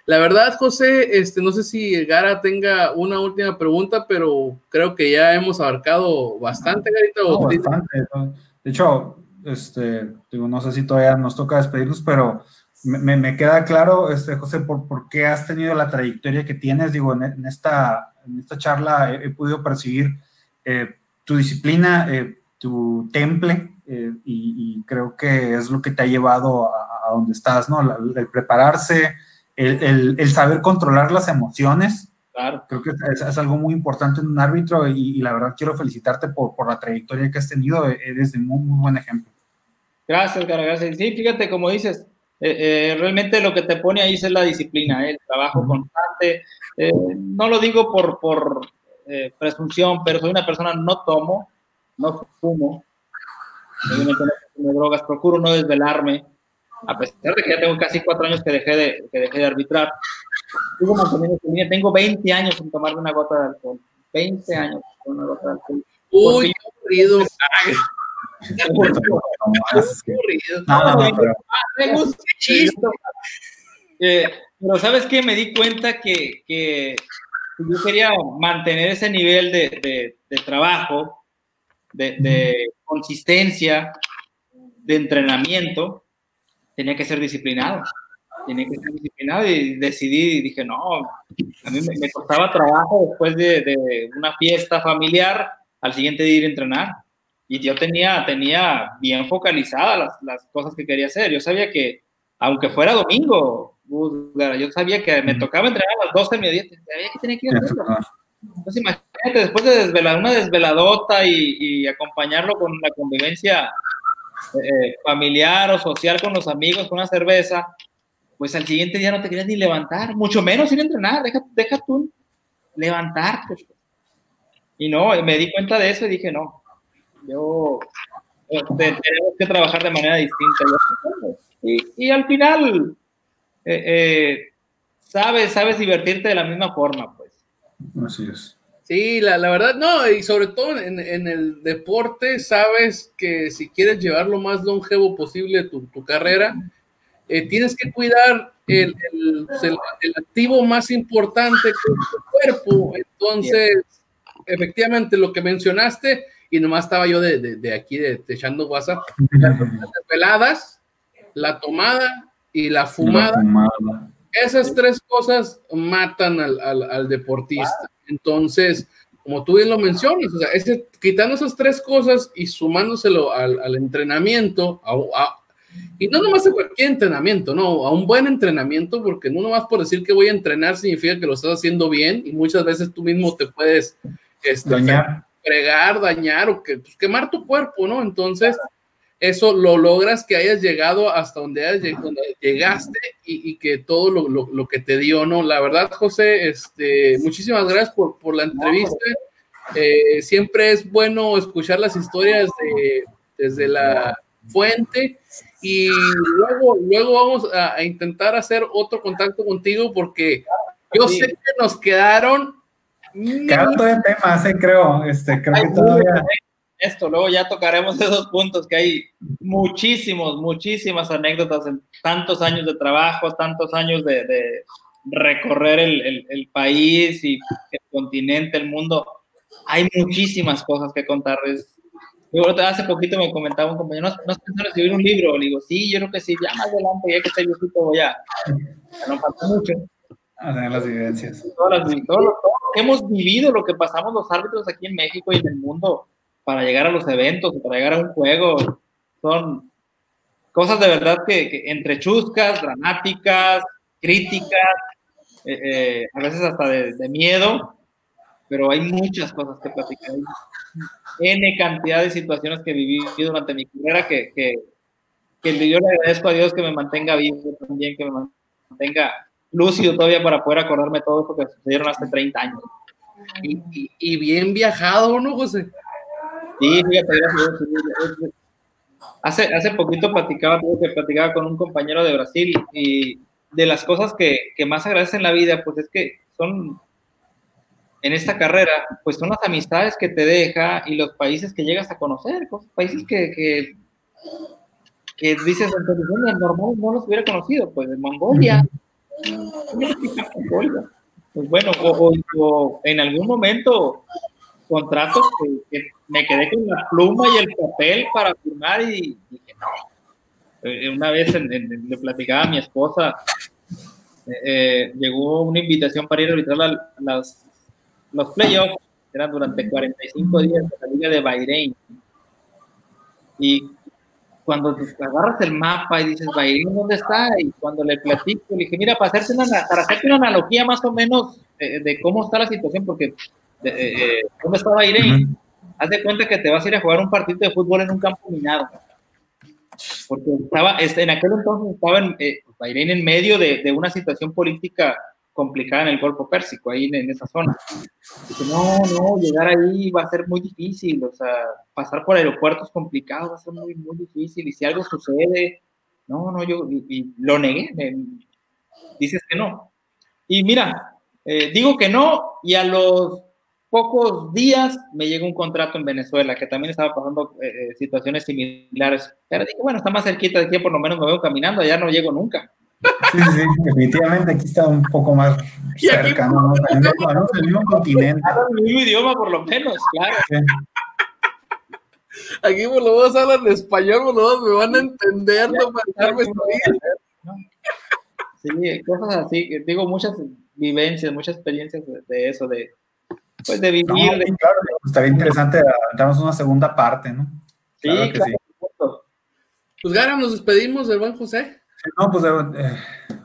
La verdad, José, este, no sé si Gara tenga una última pregunta, pero creo que ya hemos abarcado bastante, Garita. No, bastante. De hecho, este, digo, no sé si todavía nos toca despedirnos, pero me, me queda claro, este, José, por, por, qué has tenido la trayectoria que tienes. Digo, en, esta, en esta charla he, he podido percibir eh, tu disciplina, eh, tu temple eh, y, creo que es lo que te ha llevado a, donde estás, ¿no? El, prepararse, el, saber controlar las emociones. Claro. Creo que es, algo muy importante en un árbitro y, la verdad quiero felicitarte por, por, la trayectoria que has tenido. Eres de muy, muy buen ejemplo. Gracias, cara, gracias. Sí, fíjate, como dices, eh, eh, realmente lo que te pone ahí es la disciplina, el trabajo constante. no lo digo por, por presunción, pero soy una persona, no tomo, no fumo, obviamente no consumo drogas, procuro no desvelarme, a pesar de que ya tengo casi cuatro años que dejé de, que dejé de arbitrar. tengo 20 años sin tomar una gota de alcohol. 20 años sin una gota de alcohol. Uy, qué aburrido. Me gusta chiste. Eh, pero ¿sabes qué? Me di cuenta que, que yo quería mantener ese nivel de, de, de trabajo de, consistencia, de entrenamiento, tenía que ser disciplinado. Tenía que ser disciplinado y decidí, y dije, no, a mí me, costaba trabajo después de, de, una fiesta familiar, al siguiente día ir a entrenar. Y yo tenía, tenía bien focalizadas las, las cosas que quería hacer. Yo sabía que, aunque fuera domingo, yo sabía que me tocaba entrenar a las 12 de mediodía, sabía que tenía que ir a hacerlo. Entonces, imagínate, después de desvelar, una desveladota y, y acompañarlo con la convivencia eh, familiar o social con los amigos, con una cerveza, pues al siguiente día no te querías ni levantar, mucho menos ir a entrenar, deja, deja tú levantarte. Y no, me di cuenta de eso y dije, no, yo eh, tenemos que trabajar de manera distinta. Y, al final, eh, eh, sabes, sabes divertirte de la misma forma, pues. Así es. Sí, la, la, verdad, no, y sobre todo en, en, el deporte, sabes que si quieres llevar lo más longevo posible tu, tu carrera, eh, tienes que cuidar el, el, el, activo más importante que es tu cuerpo. Entonces, efectivamente, lo que mencionaste, y nomás estaba yo de, de, de aquí de, echando WhatsApp, las veladas, la tomada y la fumada. La fumada. Esas tres cosas matan al, al, al deportista. Entonces, como tú bien lo mencionas, o sea, ese, quitando esas tres cosas y sumándoselo al, al entrenamiento, a, a, y no nomás a cualquier entrenamiento, no, a un buen entrenamiento, porque no nomás por decir que voy a entrenar significa que lo estás haciendo bien y muchas veces tú mismo te puedes este, dañar. fregar, dañar o que, pues, quemar tu cuerpo, ¿no? Entonces, eso lo logras que hayas llegado hasta donde, hayas, donde llegaste y, y, que todo lo, lo, lo, que te dio, ¿no? La verdad, José, este, muchísimas gracias por, por la entrevista. Eh, siempre es bueno escuchar las historias de, desde la fuente y luego, luego vamos a, a intentar hacer otro contacto contigo porque yo sí. sé que nos quedaron... Quedaron de temas, eh, creo. Este, creo que todavía esto, luego ya tocaremos esos puntos que hay muchísimos, muchísimas anécdotas en tantos años de trabajo, tantos años de, de recorrer el, el, el, país y el continente, el mundo. Hay muchísimas cosas que contarles. Hace poquito me comentaba un compañero, ¿no, no has pensado en escribir un libro? Le digo, sí, yo creo que sí, ya más adelante, ya que esté viejito voy a... No pasa mucho. A tener las vivencias. Todas las, todo, hemos vivido, lo que pasamos los árbitros aquí en México y en el mundo, para llegar a los eventos, para llegar a un juego, son cosas de verdad que, que entre chuscas, dramáticas, críticas, eh, eh, a veces hasta de, miedo, pero hay muchas cosas que platicar. Hay N cantidad de situaciones que viví durante mi carrera que, que, yo le agradezco a Dios que me mantenga vivo también, que me mantenga lúcido todavía para poder acordarme todo eso que sucedieron hace 30 años. Y, y bien viajado, ¿no, José? Sí, fíjate, hace, hace poquito platicaba, que platicaba con un compañero de Brasil y de las cosas que, que más agradece en la vida, pues es que son, en esta carrera, pues son las amistades que te deja y los países que llegas a conocer, países que, que, que dices, entonces, normal no los hubiera conocido, pues de Mongolia. Pues bueno, o, o, o en algún momento contratos que, que, me quedé con la pluma y el papel para firmar y dije, no. Eh, una vez en, en, le platicaba a mi esposa, eh, eh, llegó una invitación para ir a arbitrar la, las, los playoffs, eran durante 45 días de la Liga de Bahrein. Y cuando agarras el mapa y dices, Bahrein, ¿dónde está? Y cuando le platico, le dije, mira, para hacerte una, para hacerte una analogía más o menos de, de cómo está la situación, porque eh, ¿dónde está Bahrein? Uh -huh. Haz de cuenta que te vas a ir a jugar un partido de fútbol en un campo minado. Porque estaba, en aquel entonces estaba en, eh, Bahrein en medio de, de, una situación política complicada en el Golfo Pérsico, ahí en, en esa zona. Dice, no, no, llegar ahí va a ser muy difícil, o sea, pasar por aeropuertos complicados va a ser muy, muy difícil, y si algo sucede, no, no, yo y, y lo negué, me, dices que no. Y mira, eh, digo que no, y a los pocos días me llegó un contrato en Venezuela, que también estaba pasando eh, situaciones similares. Pero dije, bueno, está más cerquita de aquí, por lo menos me veo caminando, allá no llego nunca. Sí, sí, definitivamente aquí está un poco más cerca, ¿no? En el, mismo continente. el mismo idioma, por lo menos, claro. Sí. Aquí por lo menos hablan español, por lo menos me van a entender, no Sí, cosas así, digo, muchas vivencias, muchas experiencias de, eso, de, pues de vivir. claro, estaría interesante, damos una segunda parte, ¿no? Sí, claro que sí. Pues Gara, nos despedimos del buen José. No, pues eh,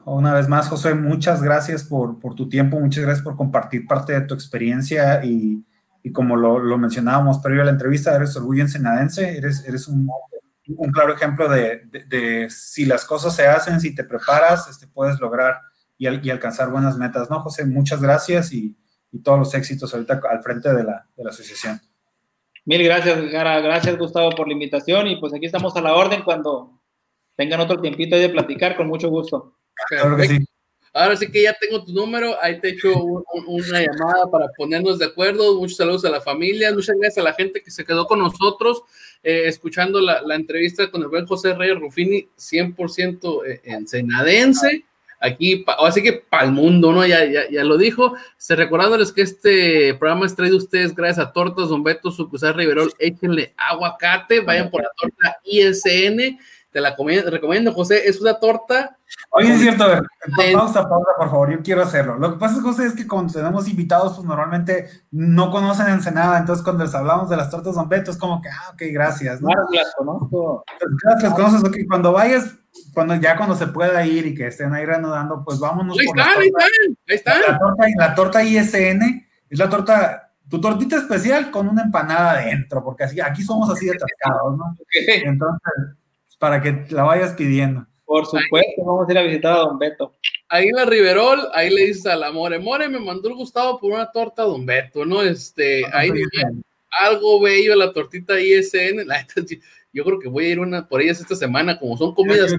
una vez más, José, muchas gracias por, por, tu tiempo, muchas gracias por compartir parte de tu experiencia y, y como lo, lo, mencionábamos previo a la entrevista, eres orgullo ensenadense, eres, eres un, un claro ejemplo de, de, si las cosas se hacen, si te preparas, este, puedes lograr y, y, alcanzar buenas metas, ¿no, José? Muchas gracias y, y todos los éxitos ahorita al frente de la, de la asociación. Mil gracias, Gara. Gracias, Gustavo, por la invitación. Y pues aquí estamos a la orden cuando tengan otro tiempito de platicar, con mucho gusto. Claro que sí. Ahora sí que ya tengo tu número, ahí te echo una llamada para ponernos de acuerdo. Muchos saludos a la familia, muchas gracias a la gente que se quedó con nosotros eh, escuchando la, la, entrevista con el buen José Reyes Rufini, 100% eh, ensenadense aquí, así que para el mundo, ¿no? Ya, ya, ya, lo dijo. Se recordándoles que este programa es traído a ustedes gracias a Tortas Don Beto Sucusar Riverol. Échenle aguacate, vayan por la torta ISN. Te la recomiendo, José. Es una torta. Oye, es cierto, a ver, pausa, pausa, por favor, yo quiero hacerlo. Lo que pasa, José, es que cuando tenemos invitados, pues normalmente no conocen Ensenada, entonces cuando les hablamos de las tortas Don Beto, es como que, ah, ok, gracias. ¿no? Claro, las conozco. Claro, las conoces, ok, cuando vayas, cuando ya cuando se pueda ir y que estén ahí reanudando, pues vámonos. Ahí están, ahí están, ahí están. La torta, la torta ISN es la torta, tu tortita especial con una empanada adentro, porque así, aquí somos así de atascados, ¿no? Entonces, para que la vayas pidiendo. Por supuesto, vamos a ir a visitar a Don Beto. Ahí en la Riverol, ahí le dices a la More, More me mandó el Gustavo por una torta a Don Beto, ¿no? Este, ahí algo bello la tortita ISN, la, yo creo que voy a ir una por ellas esta semana, como son comidas.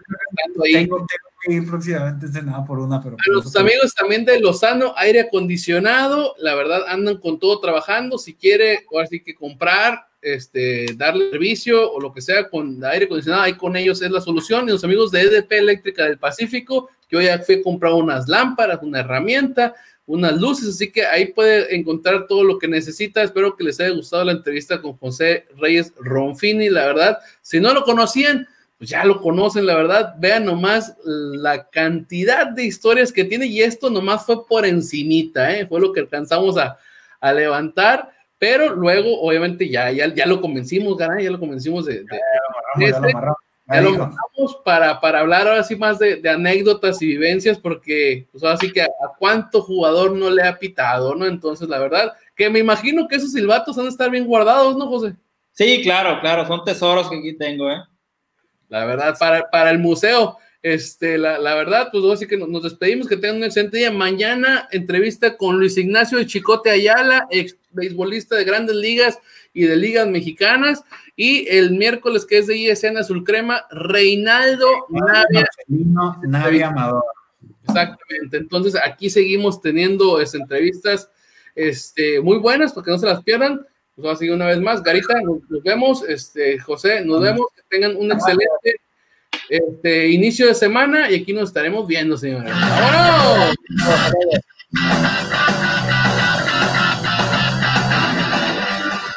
Tengo, que ir próximamente por una, pero. A los amigos también de Lozano, aire acondicionado, la verdad andan con todo trabajando. Si quiere, ahora sí que comprar, este, darle servicio o lo que sea con aire acondicionado, ahí con ellos es la solución. Y los amigos de EDP Eléctrica del Pacífico, yo ya fui a comprar unas lámparas, una herramienta, unas luces, así que ahí puede encontrar todo lo que necesita. Espero que les haya gustado la entrevista con José Reyes Ronfini, la verdad. Si no lo conocían, pues ya lo conocen, la verdad. Vean nomás la cantidad de historias que tiene y esto nomás fue por encimita, ¿eh? fue lo que alcanzamos a, a levantar. Pero luego, obviamente, ya, ya, ya lo convencimos, ya lo convencimos de, ya lo mandamos para, para hablar ahora sí más de, de, anécdotas y vivencias, porque pues ahora sí que a, cuánto jugador no le ha pitado, ¿no? Entonces, la verdad, que me imagino que esos silbatos van a estar bien guardados, ¿no, José? Sí, claro, claro, son tesoros que aquí tengo, ¿eh? La verdad, para, para el museo, este, la, la verdad, pues así que nos, nos, despedimos, que tengan un excelente día. Mañana, entrevista con Luis Ignacio de Chicote Ayala, ex beisbolista de grandes ligas y de ligas mexicanas. Y el miércoles, que es de ISN Azul Crema, Reinaldo Navia. Navia Amador. Exactamente. Entonces, aquí seguimos teniendo este, entrevistas este, muy buenas, porque no se las pierdan. Pues vamos a seguir una vez más. Garita, nos, nos vemos. Este, José, nos vemos. Que tengan un excelente este, inicio de semana y aquí nos estaremos viendo, señores. ¡Vámonos!